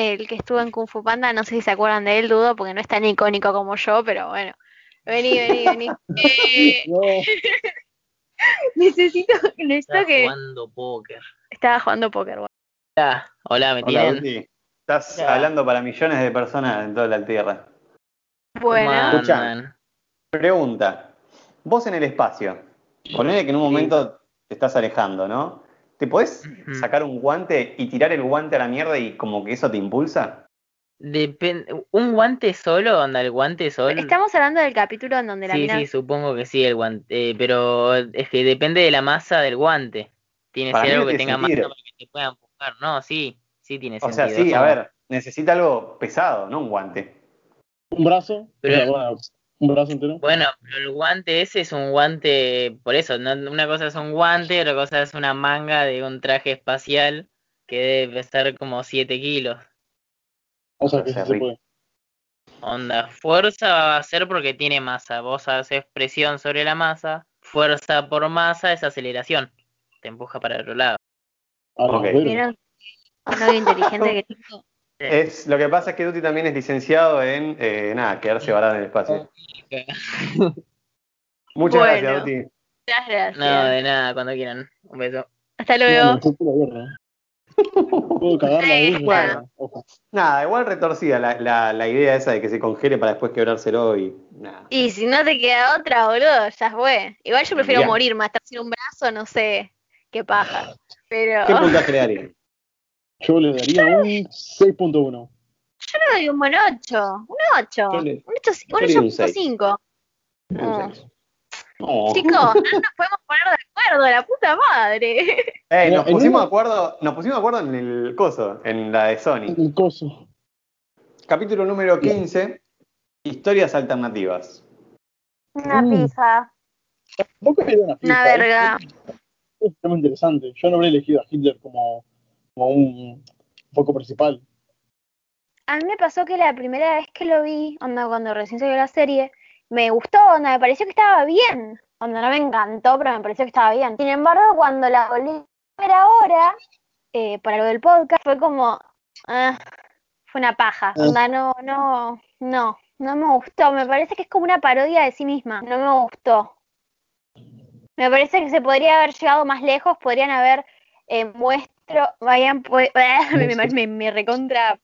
S5: El que estuvo en Kung Fu Panda, no sé si se acuerdan de él, dudo, porque no es tan icónico como yo, pero bueno. Vení, vení, vení. Eh,
S2: No,
S5: necesito, necesito
S4: Estaba
S5: que.
S4: jugando póker.
S5: Estaba jugando póker, bueno.
S4: Hola, hola, ¿me
S1: Hola. Estás hablando para millones de personas en toda la Tierra.
S5: Bueno,
S4: ¿Cómo
S1: Escuchá.
S4: andan?
S1: Pregunta. Vos en el espacio, ponele que en un momento te estás alejando, ¿no? ¿Te podés sacar un guante y tirar el guante a la mierda y como que eso te impulsa?
S4: Depen- ¿Un guante solo? ¿Anda el guante solo?
S5: estamos hablando del capítulo en donde la
S4: Sí,
S5: mina.
S4: sí, supongo que sí, el guante. eh, pero es que depende de la masa del guante. Tiene que ser algo que tenga
S1: sentido.
S4: masa para que te pueda empujar. No, sí, sí tiene
S1: O
S4: sentido.
S1: sea, sí, a ver, necesita algo pesado, no un guante.
S2: un brazo.
S4: Pero-
S2: o bueno, un brazo entero.
S4: Bueno, pero el guante ese es un guante, por eso, no- una cosa es un guante, otra cosa es una manga de un traje espacial que debe pesar como 7 kilos.
S2: O sea
S1: O
S2: que sí se
S1: rico.
S2: puede.
S4: Onda, fuerza va a ser porque tiene masa. Vos haces presión sobre la masa. Fuerza por masa es aceleración. Te empuja para el otro lado.
S2: A
S1: Ok.
S2: ver,
S5: ¿Vieron? Un novio inteligente que tengo.
S1: Es, lo que pasa es que Duty también es licenciado en, eh, nada, quedarse varado en el espacio. Muchas
S5: Bueno.
S1: gracias, Duty.
S5: Muchas gracias.
S4: No, de nada, cuando quieran. Un beso.
S5: Hasta luego.
S2: Puedo cagarla ahí.
S1: Bueno. Nada, igual retorcida la, la, la idea esa de que se congele para después quebrárselo y nada.
S5: Y si no te queda otra, boludo, ya fue. Igual yo prefiero
S1: Mirá.
S5: morir, más estar sin un brazo, no sé qué paja. Pero
S1: ¿Qué puntaje le?
S2: Yo le daría un 6.1.
S5: yo le doy un buen 8. Un 8.
S1: Yo le-
S5: Un 8
S1: yo le doy un seis.
S5: 5.
S1: Un
S5: No.
S1: seis. No.
S5: Chicos, no nos podemos poner de acuerdo, la puta madre.
S1: Ey, nos
S2: En
S1: pusimos de acuerdo, nos pusimos de acuerdo en el coso, en la de Sony.
S2: El coso.
S1: Capítulo número 15, historias alternativas.
S3: Una
S2: Mm.
S3: pija.
S2: Tampoco era una
S5: Una
S2: pija,
S5: verga.
S2: Es un tema interesante. Yo no habría elegido a Hitler como, como un foco principal.
S3: A mí me pasó que la primera vez que lo vi, onda, cuando recién salió la serie, me gustó, onda, me pareció que estaba bien. Onda, no me encantó, pero me pareció que estaba bien. Sin embargo, cuando la volví a ver ahora, eh, para lo del podcast, fue como, ah, fue una paja.
S2: Ah.
S3: Onda, no, no, no, no me gustó. Me parece que es como una parodia de sí misma. No me gustó. Me parece que se podría haber llegado más lejos, podrían haber eh, vayan, pu- me, me, recontra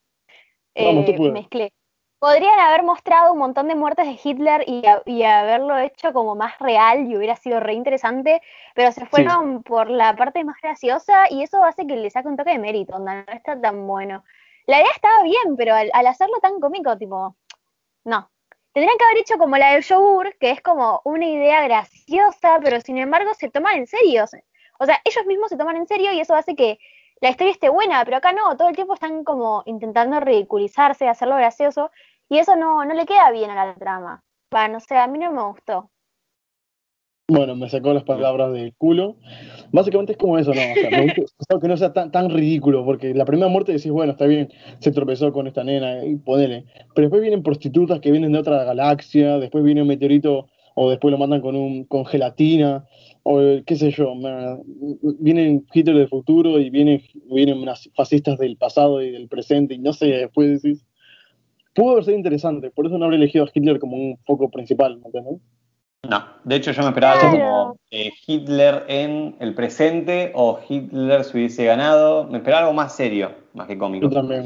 S3: eh, mezclé. Podrían haber mostrado un montón de muertes de Hitler y, haberlo hecho como más real y hubiera sido re interesante, pero se fueron por la parte más graciosa y eso hace que le saque un toque de mérito, onda, no está tan bueno. La idea estaba bien, pero al, al hacerlo tan cómico, tipo, no. Tendrían que haber hecho como la del yogur, que es como una idea graciosa, pero sin embargo se toman en serio. O sea, ellos mismos se toman en serio y eso hace que la historia esté buena, pero acá no, todo el tiempo están como intentando ridiculizarse, hacerlo gracioso, y eso no, no le queda bien a la trama. Va, no sé, a mí no me gustó.
S2: Bueno, me sacó las palabras del culo. Básicamente es como eso, ¿no? O sea, me gusta o sea, que no sea tan, tan ridículo, porque la primera muerte decís, bueno, está bien, se tropezó con esta nena y ponele. Pero después vienen prostitutas que vienen de otra galaxia, después viene un meteorito, o después lo mandan con un con gelatina, o qué sé yo, me- vienen Hitler del futuro y vienen, vienen unas fascistas del pasado y del presente, y no sé, después decís. Pudo haber sido interesante, por eso no habré elegido a Hitler como un foco principal, ¿me entiendes?
S1: No, de hecho yo me esperaba algo
S3: Claro.
S1: como eh, Hitler en el presente o Hitler se hubiese ganado. Me esperaba algo más serio, más que cómico.
S2: Yo también.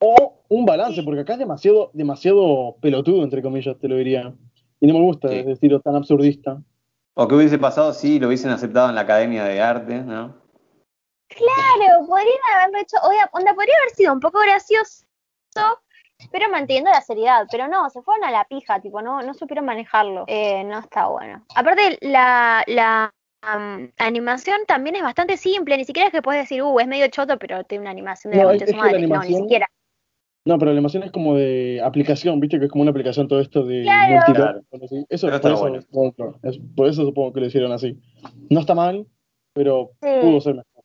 S2: O un balance, porque acá es demasiado, demasiado pelotudo, entre comillas, te lo diría. Y no me gusta
S1: Sí.
S2: ese estilo tan absurdista.
S1: O que hubiese pasado si lo hubiesen aceptado en la Academia de Arte, ¿no?
S3: Claro, podrían haberlo hecho, onda, podría haber sido un poco gracioso, pero manteniendo la seriedad, pero no, se fueron a la pija, tipo, no, no supieron manejarlo, eh, no está bueno. Aparte, la, la animación también es bastante simple, ni siquiera es que puedes decir, uh, es medio choto, pero tiene una animación de
S2: No,
S3: la
S2: es- que la
S3: no, ni siquiera.
S2: No, pero la animación es como de aplicación, viste que es como una aplicación todo esto de
S3: Claro.
S2: sí. Eso, por,
S1: está
S2: eso,
S1: bueno.
S2: supongo que- es- por eso supongo que lo hicieron así. No está mal, pero
S3: Sí.
S2: pudo ser mejor.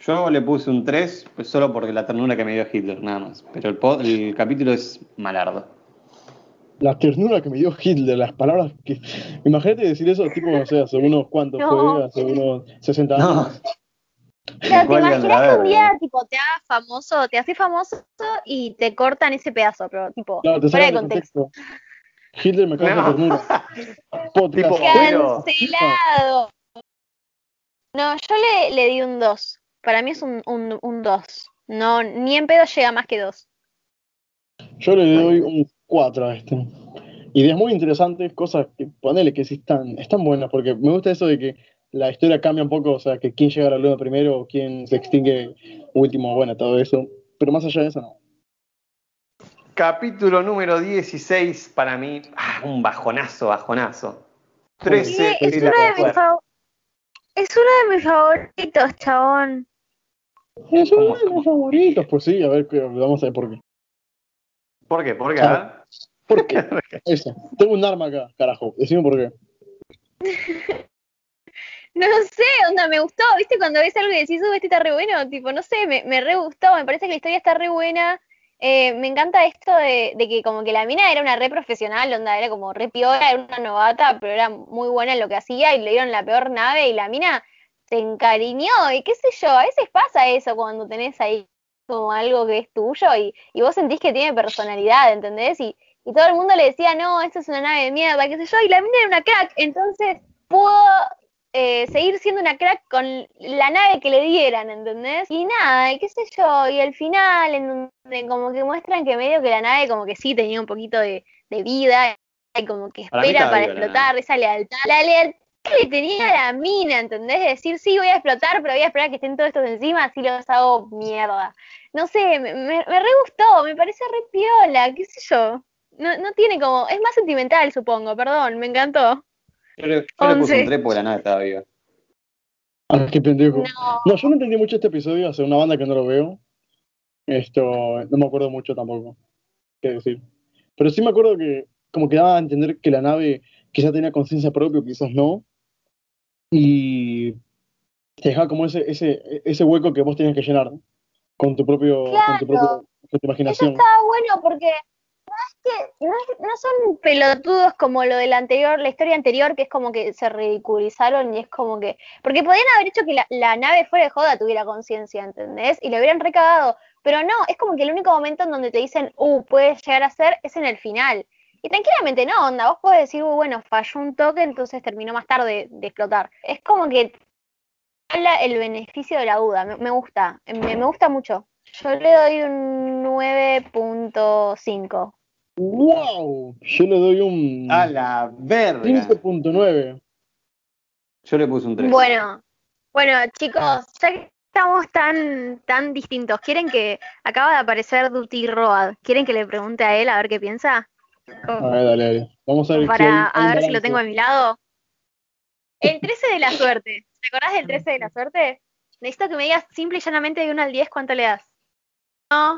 S1: Yo le puse un 3 pues, solo porque la ternura que me dio Hitler, nada más. Pero el, po- el capítulo es malardo.
S2: La ternura que me dio Hitler, las palabras que... Imagínate decir eso, tipo, no sé, hace unos cuantos
S3: No.
S2: fue, hace unos 60
S1: No.
S3: Claro, ¿te imaginas que un día, tipo, te hagas famoso, te haces famoso y te cortan ese pedazo, pero, tipo,
S2: Claro, te
S3: fuera de
S2: de
S3: contexto.
S2: contexto. Hitler me causa
S1: No.
S2: ternura. Podcast.
S1: Tipo, Pero-
S3: Cancelado. No, yo le, le di un 2. Para mí es un 2. Un, un dos. no, ni en pedo llega más que 2.
S2: Yo le doy un 4 a este. Ideas muy interesantes, cosas que ponele que sí están, están buenas, porque me gusta eso de que la historia cambia un poco, o sea, que quién llega a la luna primero o quién se extingue último, bueno, todo eso. Pero más allá de eso, no.
S1: Capítulo número 16 para mí. ah, un bajonazo, bajonazo. 13
S3: es,
S1: es
S3: uno de mis es uno de mis favoritos, chabón.
S2: Es uno
S1: ¿Cómo
S2: de mis favoritos, pues sí, a ver, vamos a ver por qué.
S1: ¿Por qué? ¿Por qué?
S2: ¿Por qué? Eso. Tengo un arma acá, carajo. Decime por qué.
S3: No sé, onda, me gustó, ¿viste? Cuando ves algo y decís, uh, este está re bueno, tipo, no sé, me, me re gustó, me parece que la historia está re buena. Eh, me encanta esto de, de que como que la mina era una re profesional, onda, era como re piola, era una novata, pero era muy buena en lo que hacía y le dieron la peor nave y la mina se encariñó y qué sé yo, a veces pasa eso cuando tenés ahí como algo que es tuyo y, y vos sentís que tiene personalidad, ¿entendés? Y, y todo el mundo le decía, no, esto es una nave de mierda, qué sé yo, y la mina era una crack, entonces pudo eh, seguir siendo una crack con la nave que le dieran, ¿entendés? Y nada, y qué sé yo, y al final, en donde como que muestran que medio que la nave como que sí tenía un poquito de, de vida, y como que
S1: Para
S3: espera para
S1: la
S3: explotar, esa lealtad. La lealtad que le tenía a la mina, ¿entendés? De decir, sí, voy a explotar, pero voy a esperar a que estén todos estos encima, así los hago mierda. No sé, me, me, me re gustó, me parece re piola, qué sé yo. No, no tiene como, es más sentimental, supongo, perdón, me encantó.
S1: Yo le, yo le puse un 3 porque la nave estaba viva.
S2: Ah, qué pendejo.
S3: No.
S2: No, yo no entendí mucho este episodio, hace una banda que no lo veo. Esto, no me acuerdo mucho tampoco, qué decir. Pero sí me acuerdo que como que daba a entender que la nave quizás tenía conciencia propia, quizás no. Y te dejaba como ese, ese, ese hueco que vos tenías que llenar. con tu propio, con tu
S3: Claro.
S2: propio, con tu
S3: Eso
S2: imaginación.
S3: estaba bueno porque no es que no, es- no son pelotudos como lo del anterior, la historia anterior, que es como que se ridiculizaron y es como que. Porque podían haber hecho que la, la nave fuera de joda tuviera conciencia, ¿entendés? Y lo hubieran recagado. Pero no, es como que el único momento en donde te dicen, uh, puede llegar a ser, es en el final. Y tranquilamente no, onda, vos podés decir, uh, bueno, falló un toque, entonces terminó más tarde de explotar. Es como que habla el beneficio de la duda, me, me gusta, me, me gusta mucho. Yo le doy un 9.5.
S2: ¡Wow! Yo le doy un
S1: A la verga.
S2: 15.9.
S1: Yo le puse un 3.
S5: Bueno, bueno, chicos, ya que estamos tan, tan distintos, ¿quieren que acaba de aparecer Duty Road? ¿Quieren que le pregunte a él a ver qué piensa?
S2: A ver, dale, dale. Vamos a ver si hay-
S5: Para
S2: hay
S5: a ver si lo tengo a mi lado. El 13 de la suerte. ¿Te acordás del 13 de la suerte? Necesito que me digas simple y llanamente de 1 al 10 cuánto le das.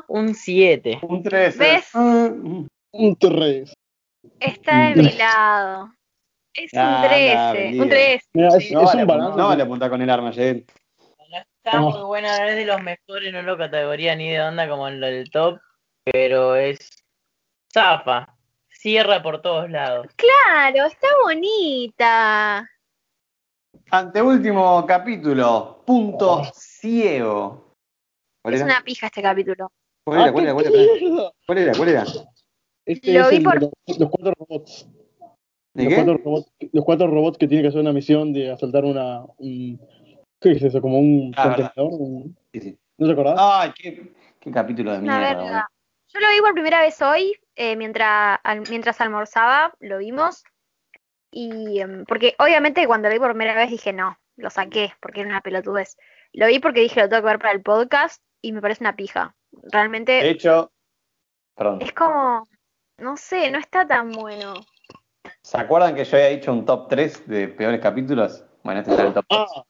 S4: Un 7.
S1: Un 3.
S5: ¿Ves?
S2: Un 3.
S5: está de mi lado. Es
S1: Ah,
S5: un
S1: anda,
S5: 13.
S1: vendido.
S5: Un 3.
S2: Mira, es,
S1: No
S2: es
S1: vale,
S2: un balance.
S1: no vale apuntar con el arma.
S4: No está
S2: Oh.
S4: muy buena, no es de los mejores, no lo categoría ni de onda como en lo del top, pero es zafa. Cierra por todos lados.
S5: Claro, está bonita.
S1: Anteúltimo capítulo. Punto ciego. ¿Cuál
S5: Es
S1: era?
S5: una pija este capítulo.
S1: ¿Cuál era?
S2: ¡Ah,
S1: ¿Cuál era? ¿Cuál era? ¿Cuál era? ¿Cuál era?
S2: Este
S5: Lo
S2: es
S5: vi
S2: el
S5: por-
S2: los, los cuatro robots.
S1: ¿De
S2: los,
S1: qué?
S2: Cuatro robots los cuatro robots que tienen que hacer una misión de asaltar una. un- ¿Qué es eso? ¿Como un
S1: Ah,
S2: contenedor? Un-
S1: Sí, sí.
S2: ¿No te acordás?
S1: Ay, qué, qué capítulo de mierda.
S5: Yo lo vi por primera vez hoy, eh, mientras, al- mientras almorzaba, lo vimos. Y em, porque obviamente cuando lo vi por primera vez dije no, lo saqué porque era una pelotudez. Lo vi porque dije lo tengo que ver para el podcast y me parece una pija.
S1: De
S5: Realmente
S1: hecho, perdón.
S5: es como, no sé, no está tan bueno.
S1: ¿Se acuerdan que yo había dicho un top 3 de peores capítulos? Bueno, este era el top 3.
S2: Ah.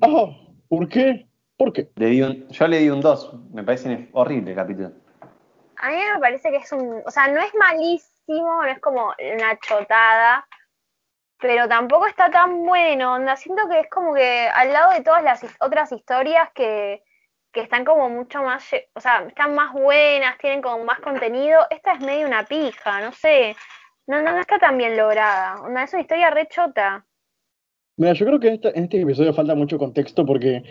S2: Ah, ¿por qué? ¿Por qué?
S1: Le di un, yo le di un 2. Me parece horrible el capítulo.
S3: A mí me parece que es un, o sea, no es malísimo, no es como una chotada, pero tampoco está tan bueno, onda, siento que es como que al lado de todas las otras historias que, que están como mucho más, o sea, están más buenas, tienen como más contenido, esta es medio una pija, no sé, no, no, no está tan bien lograda, onda, es una historia re chota.
S2: Mira, yo creo que en este, en este episodio falta mucho contexto porque,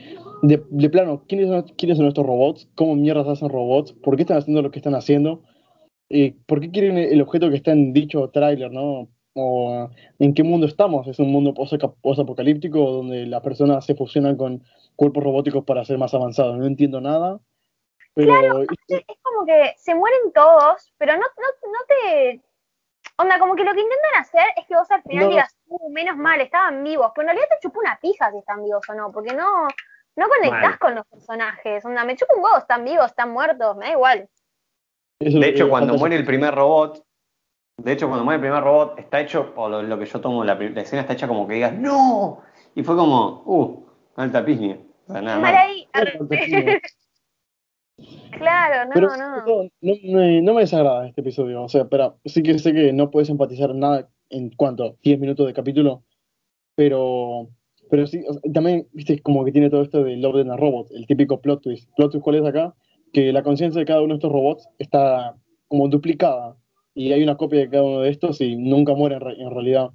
S2: de, de plano, ¿quiénes son, ¿quiénes son estos robots? ¿Cómo mierdas hacen robots? ¿Por qué están haciendo lo que están haciendo? Eh, ¿Por qué quieren el objeto que está en dicho tráiler, no? ¿O en qué mundo estamos? ¿Es un mundo post- post-apocalíptico donde las personas se fusionan con cuerpos robóticos para ser más avanzados? No entiendo nada. Pero
S3: Es es como que se mueren todos, pero no, no, no te... Onda, como que lo que intentan hacer es que vos al final
S2: No.
S3: digas, uh, menos mal, estaban vivos, pero en realidad te chupa una pija si están vivos o no, porque no, no conectás
S4: Mal.
S3: con los personajes. Onda, me chupa un huevo, están vivos, están muertos, me da igual.
S2: eso
S1: De hecho, cuando muere el primer robot, de hecho, cuando muere el primer robot, está hecho, o lo, lo que yo tomo, la, la escena está hecha como que digas, ¡No! Y fue como, ¡Uh! Alta piña. O sea, nada
S3: ahí, claro, no,
S2: Pero
S3: no.
S2: no, no me, no me desagrada este episodio. O sea, pero sí que sé que no puedes empatizar nada en cuanto 10 minutos de capítulo. Pero, pero sí, o sea, también, viste, como que tiene todo esto de Love and Robot, el típico plot twist. ¿Plot twist cuál es acá? Que la conciencia de cada uno de estos robots está como duplicada. Y hay una copia de cada uno de estos y nunca muere en, re- en realidad.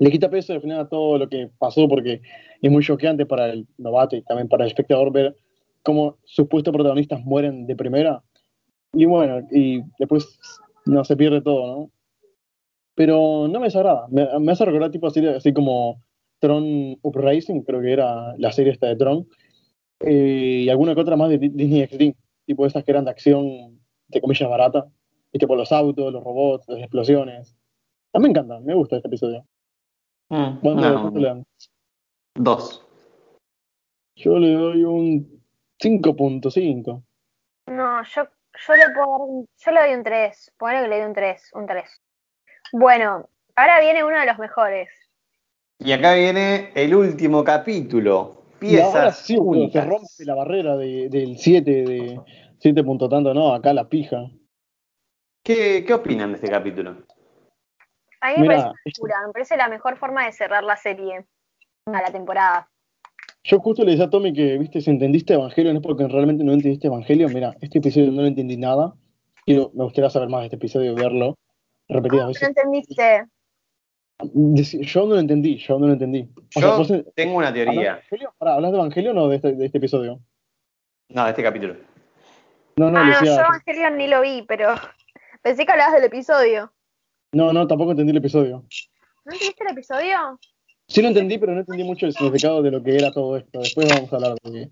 S2: Le quita peso al final a todo lo que pasó porque es muy choqueante para el novato y también para el espectador ver cómo supuestos protagonistas mueren de primera. Y bueno, y después no se pierde todo, ¿no? Pero no me desagrada. Me, me hace recordar tipo así, así como Tron Uprising, creo que era la serie esta de Tron. eh, y alguna que otra más de Di- Disney XD, tipo esas que eran de acción, de comillas barata. Y tipo los autos, los robots, las explosiones. A mí me encanta, me gusta este episodio.
S1: Mm,
S2: ¿Cuánto,
S1: no,
S2: cuánto le dan?
S1: dos.
S2: Yo le doy un 5.5.
S3: No, yo, yo le puedo dar un- yo le doy un 3. Ponele que le doy un 3, un 3. Bueno, ahora viene uno de los mejores.
S1: Y acá viene el último capítulo.
S2: Y ahora
S1: Piezas
S2: sí, se rompe la barrera de- del 7, de 7 punto tanto, no, acá la pija.
S1: ¿Qué, ¿Qué opinan de este capítulo?
S3: A mí me
S2: Mirá,
S3: parece una locura, me parece la mejor forma de cerrar la serie, a la temporada.
S2: Yo justo le decía a Tommy que, viste, si entendiste Evangelio, no es porque realmente no entendiste Evangelio. Mira, este episodio no lo entendí nada. Quiero, me gustaría saber más de este episodio y verlo repetidas
S3: No
S2: veces.
S3: entendiste.
S2: Deci- Yo no lo entendí, yo no lo entendí. O sea,
S1: Yo
S2: vos
S1: tengo una
S2: ¿hablas de
S1: teoría.
S2: Evangelio? ¿hablas de Evangelio o no de este, de este episodio?
S1: No, de este capítulo.
S2: No, no,
S3: ah, no, yo Evangelion ni lo vi, pero pensé que hablabas del episodio.
S2: no, no, tampoco entendí el episodio.
S3: ¿No entendiste el episodio?
S2: Sí lo entendí, pero no entendí mucho el significado de lo que era todo esto. Después vamos a hablar de, de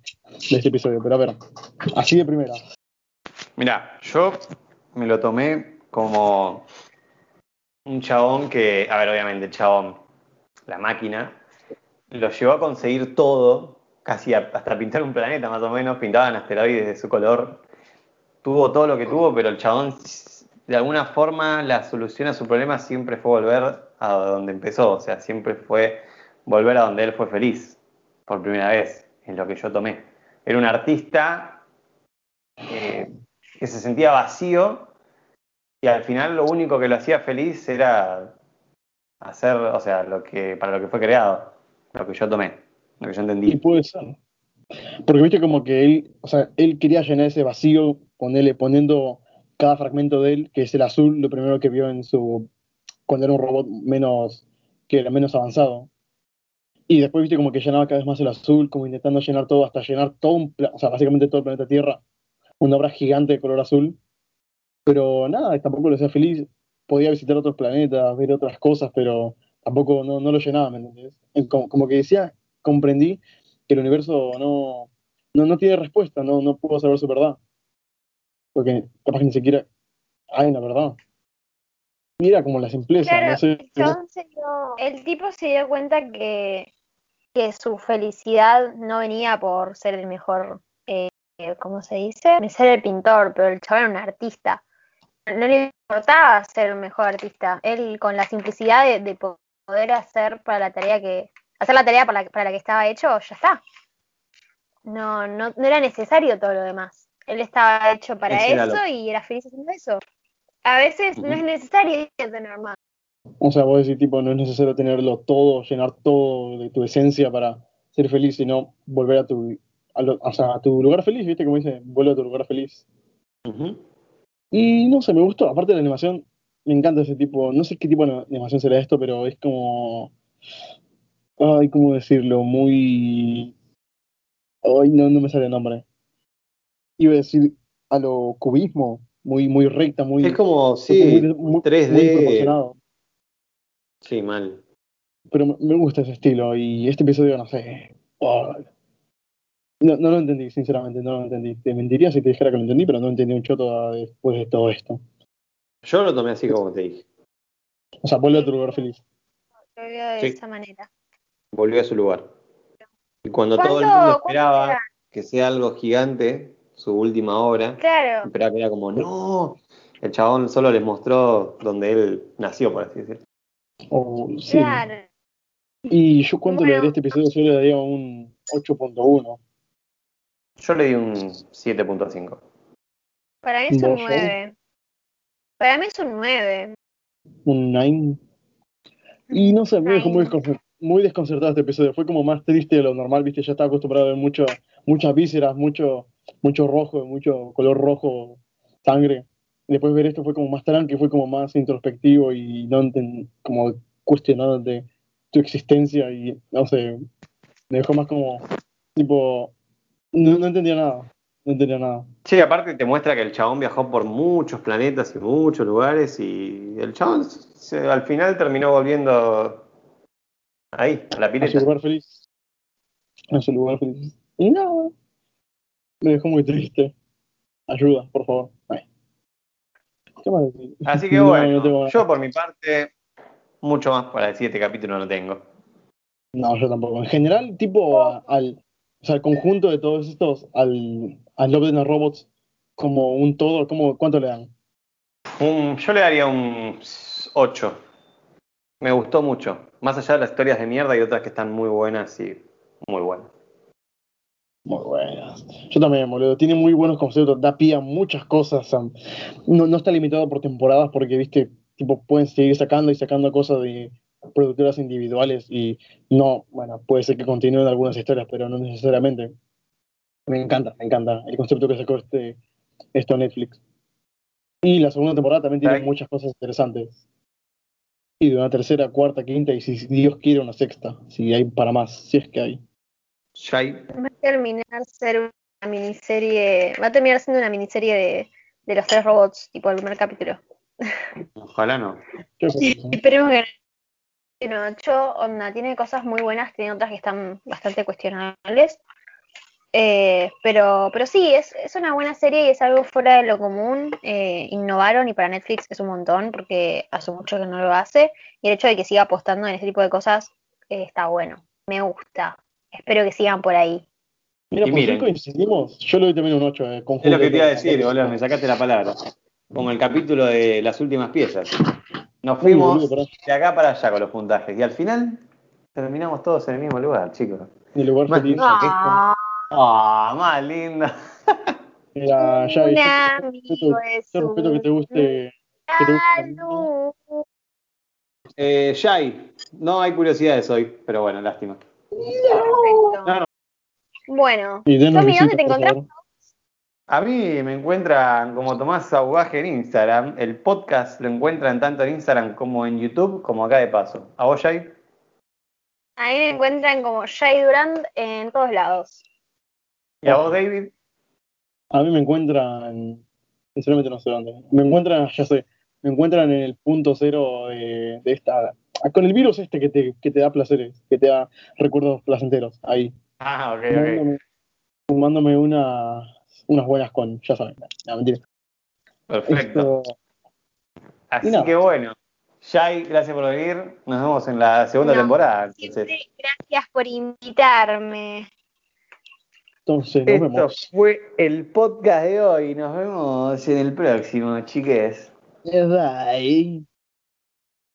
S2: este episodio. Pero a ver, así de primera.
S1: Mira, yo me lo tomé como un chabón que, a ver, obviamente el chabón, la máquina, lo llevó a conseguir todo, casi a- hasta pintar un planeta más o menos, pintaban asteroides de su color, tuvo todo lo que tuvo, pero el chabón, de alguna forma, la solución a su problema siempre fue volver a donde empezó, o sea, siempre fue volver a donde él fue feliz, por primera vez, en lo que yo tomé. Era un artista eh, que se sentía vacío y al final lo único que lo hacía feliz era hacer, o sea, lo que para lo que fue creado, lo que yo tomé, lo que yo
S2: Y
S1: entendí.
S2: puede ser. Porque viste como que él, o sea, él quería llenar ese vacío, ponerle, poniendo cada fragmento de él, que es el azul, lo primero que vio en su, cuando era un robot menos, que era menos avanzado. Y después viste como que llenaba cada vez más el azul, como intentando llenar todo, hasta llenar todo un, o sea, básicamente todo el planeta Tierra, una obra gigante de color azul. Pero nada, tampoco lo hacía feliz. Podía visitar otros planetas, ver otras cosas, pero tampoco no, no lo llenaba, ¿me entendés? En- Como, como que decía, comprendí que el universo no, no, no tiene respuesta, no, no puedo saber su verdad. Porque capaz que ni siquiera hay una verdad. Mira como la simpleza,
S3: Claro,
S2: no sé.
S3: el, chabón se dio- el tipo se dio cuenta que, que su felicidad no venía por ser el mejor, eh, ¿cómo se dice? Ser el pintor, pero el chabón era un artista. No le importaba ser el mejor artista. Él con la simplicidad de, de po- poder hacer para la tarea que, hacer la tarea para la, para la que estaba hecho, ya está. No, no, no era necesario todo lo demás. Él estaba hecho para eso y era feliz haciendo eso. A veces no es necesario tener más.
S2: O sea, vos decís, tipo, no es necesario tenerlo todo, llenar todo de tu esencia para ser feliz, sino volver a tu, a lo- o sea, a tu lugar feliz, ¿viste? Como dice, vuelve a tu lugar feliz. Y no sé, me gustó. Aparte de la animación, me encanta ese tipo. No sé qué tipo de animación será esto, pero es como. Ay, ¿cómo decirlo? Muy. Ay, no, no me sale el nombre. Iba a decir a lo cubismo, muy, muy recta, muy.
S1: Es como, sí,
S2: muy-
S1: 3D.
S2: muy proporcionado.
S1: Sí, mal.
S2: Pero me- gusta ese estilo. Y este episodio, no sé. ay. No, no lo entendí, sinceramente, no lo entendí. Te mentiría si te dijera que lo entendí, pero no entendí un choto después de todo esto.
S1: Yo lo tomé así como te dije.
S2: O sea, vuelve a tu lugar feliz.
S3: Lo veo de
S1: Sí.
S3: esa manera.
S1: Volvió a su lugar. Y cuando todo el
S3: ¿Cuánto-
S1: mundo esperaba que sea algo gigante, su última obra,
S3: Claro,
S1: que era como, no, el chabón solo les mostró donde él nació, por así decirlo.
S2: O, sí.
S3: claro.
S2: Y yo cuánto le
S3: Bueno.
S2: daría a este episodio, yo le daría un 8.1.
S1: Yo le di un 7.5.
S3: Para mí es un
S2: ¿Vos, Joe?
S3: 9. Para mí es un 9.
S2: Un 9. Y no sé, me dejó muy, muy desconcertado este episodio. Fue como más triste de lo normal, viste, ya estaba acostumbrado a ver mucho, muchas vísceras, mucho, mucho rojo, mucho color rojo, sangre. Después ver esto fue como más tranqui, fue como más introspectivo y no como cuestionándote tu existencia y no sé, me dejó más como tipo no, no entendía nada, no entendía nada.
S1: Sí, aparte te muestra que el chabón viajó por muchos planetas y muchos lugares y el chabón se- al final terminó volviendo ahí, a la
S2: a su
S1: pileta.
S2: lugar feliz. A su lugar feliz. Y nada. Me dejó muy triste. Ayuda, por favor. Ay. ¿Qué más decir?
S1: Así que
S2: No,
S1: bueno,
S2: no
S1: yo por mi parte, mucho más para decir este capítulo no tengo.
S2: No, yo tampoco. En general, tipo, a- al, o sea, el conjunto de todos estos, al, al Love and Robots, como un todo, como, ¿cuánto le dan?
S1: Yo le daría un 8. Me gustó mucho. Más allá de las historias de mierda y otras que están muy buenas y muy buenas.
S2: Muy buenas. Yo también, boludo. Tiene muy buenos conceptos, da pie a muchas cosas. no, no está limitado por temporadas porque, viste, tipo, pueden seguir sacando y sacando cosas de, productoras individuales y no, bueno, puede ser que continúen algunas historias, pero no necesariamente. Me encanta, me encanta el concepto que sacó este, esto Netflix. Y la segunda temporada también tiene
S1: Ay.
S2: muchas cosas interesantes. Y de una tercera, cuarta, quinta, y si Dios quiere una sexta, si hay para más, si es que hay.
S1: Shai,
S3: Va a terminar ser una miniserie, va a terminar siendo una miniserie de, de los tres robots, tipo el primer capítulo.
S1: ojalá no.
S2: Sí, ¿no?
S3: Esperemos que no. Yo, onda, tiene cosas muy buenas, tiene otras que están bastante cuestionables. Eh, pero, pero sí, es, es una buena serie y es algo fuera de lo común. Eh, innovaron y para Netflix es un montón porque hace mucho que no lo hace. Y el hecho de que siga apostando en ese tipo de cosas eh, está bueno. Me gusta. Espero que sigan por ahí.
S2: Mira,
S1: Y
S2: por
S1: miren.
S2: coincidimos, yo le doy también un 8. Eh,
S1: Es lo que te iba a decir, boludo, me sacaste la palabra. Como el capítulo de las últimas piezas. Nos
S2: Uy,
S1: fuimos
S2: boludo,
S1: de acá para allá con los puntajes. Y al final terminamos todos en el mismo lugar, chicos.
S2: El lugar
S1: Más
S2: feliz.
S1: lindo que esto. Ah, más lindo.
S2: Mira, ya,
S3: un
S2: yo-
S3: amigo es
S2: yo respeto que te guste. Que te guste
S3: un
S1: Eh, Shai, no hay curiosidades hoy, pero bueno, lástima.
S3: Perfecto.
S1: No, no.
S3: Bueno,
S2: y
S3: Tommy, ¿dónde te encontramos?
S1: A mí me encuentran como Tomás Sauvaje en Instagram. El podcast lo encuentran tanto en Instagram como en YouTube, como acá de paso. ¿A vos, Shai?
S3: Ahí me encuentran como Jay Durand en todos lados.
S1: ¿Y a vos, David?
S2: A mí me encuentran, sinceramente no sé dónde, me encuentran, ya sé, me encuentran en el punto cero de, de esta, con el virus este que te, que te da placeres, que te da recuerdos placenteros, ahí,
S1: Ah, ok, ok.
S2: fumándome, fumándome una, unas buenas con, ya saben, no, mentira.
S1: Perfecto.
S2: Esto-
S1: Así que bueno. Shai, gracias por venir. Nos vemos en la segunda
S3: No,
S1: temporada. Entonces,
S3: gracias por invitarme.
S2: entonces, nos
S1: esto
S2: vemos.
S1: fue el podcast de hoy. Nos vemos en el próximo, chiques.
S2: Bye.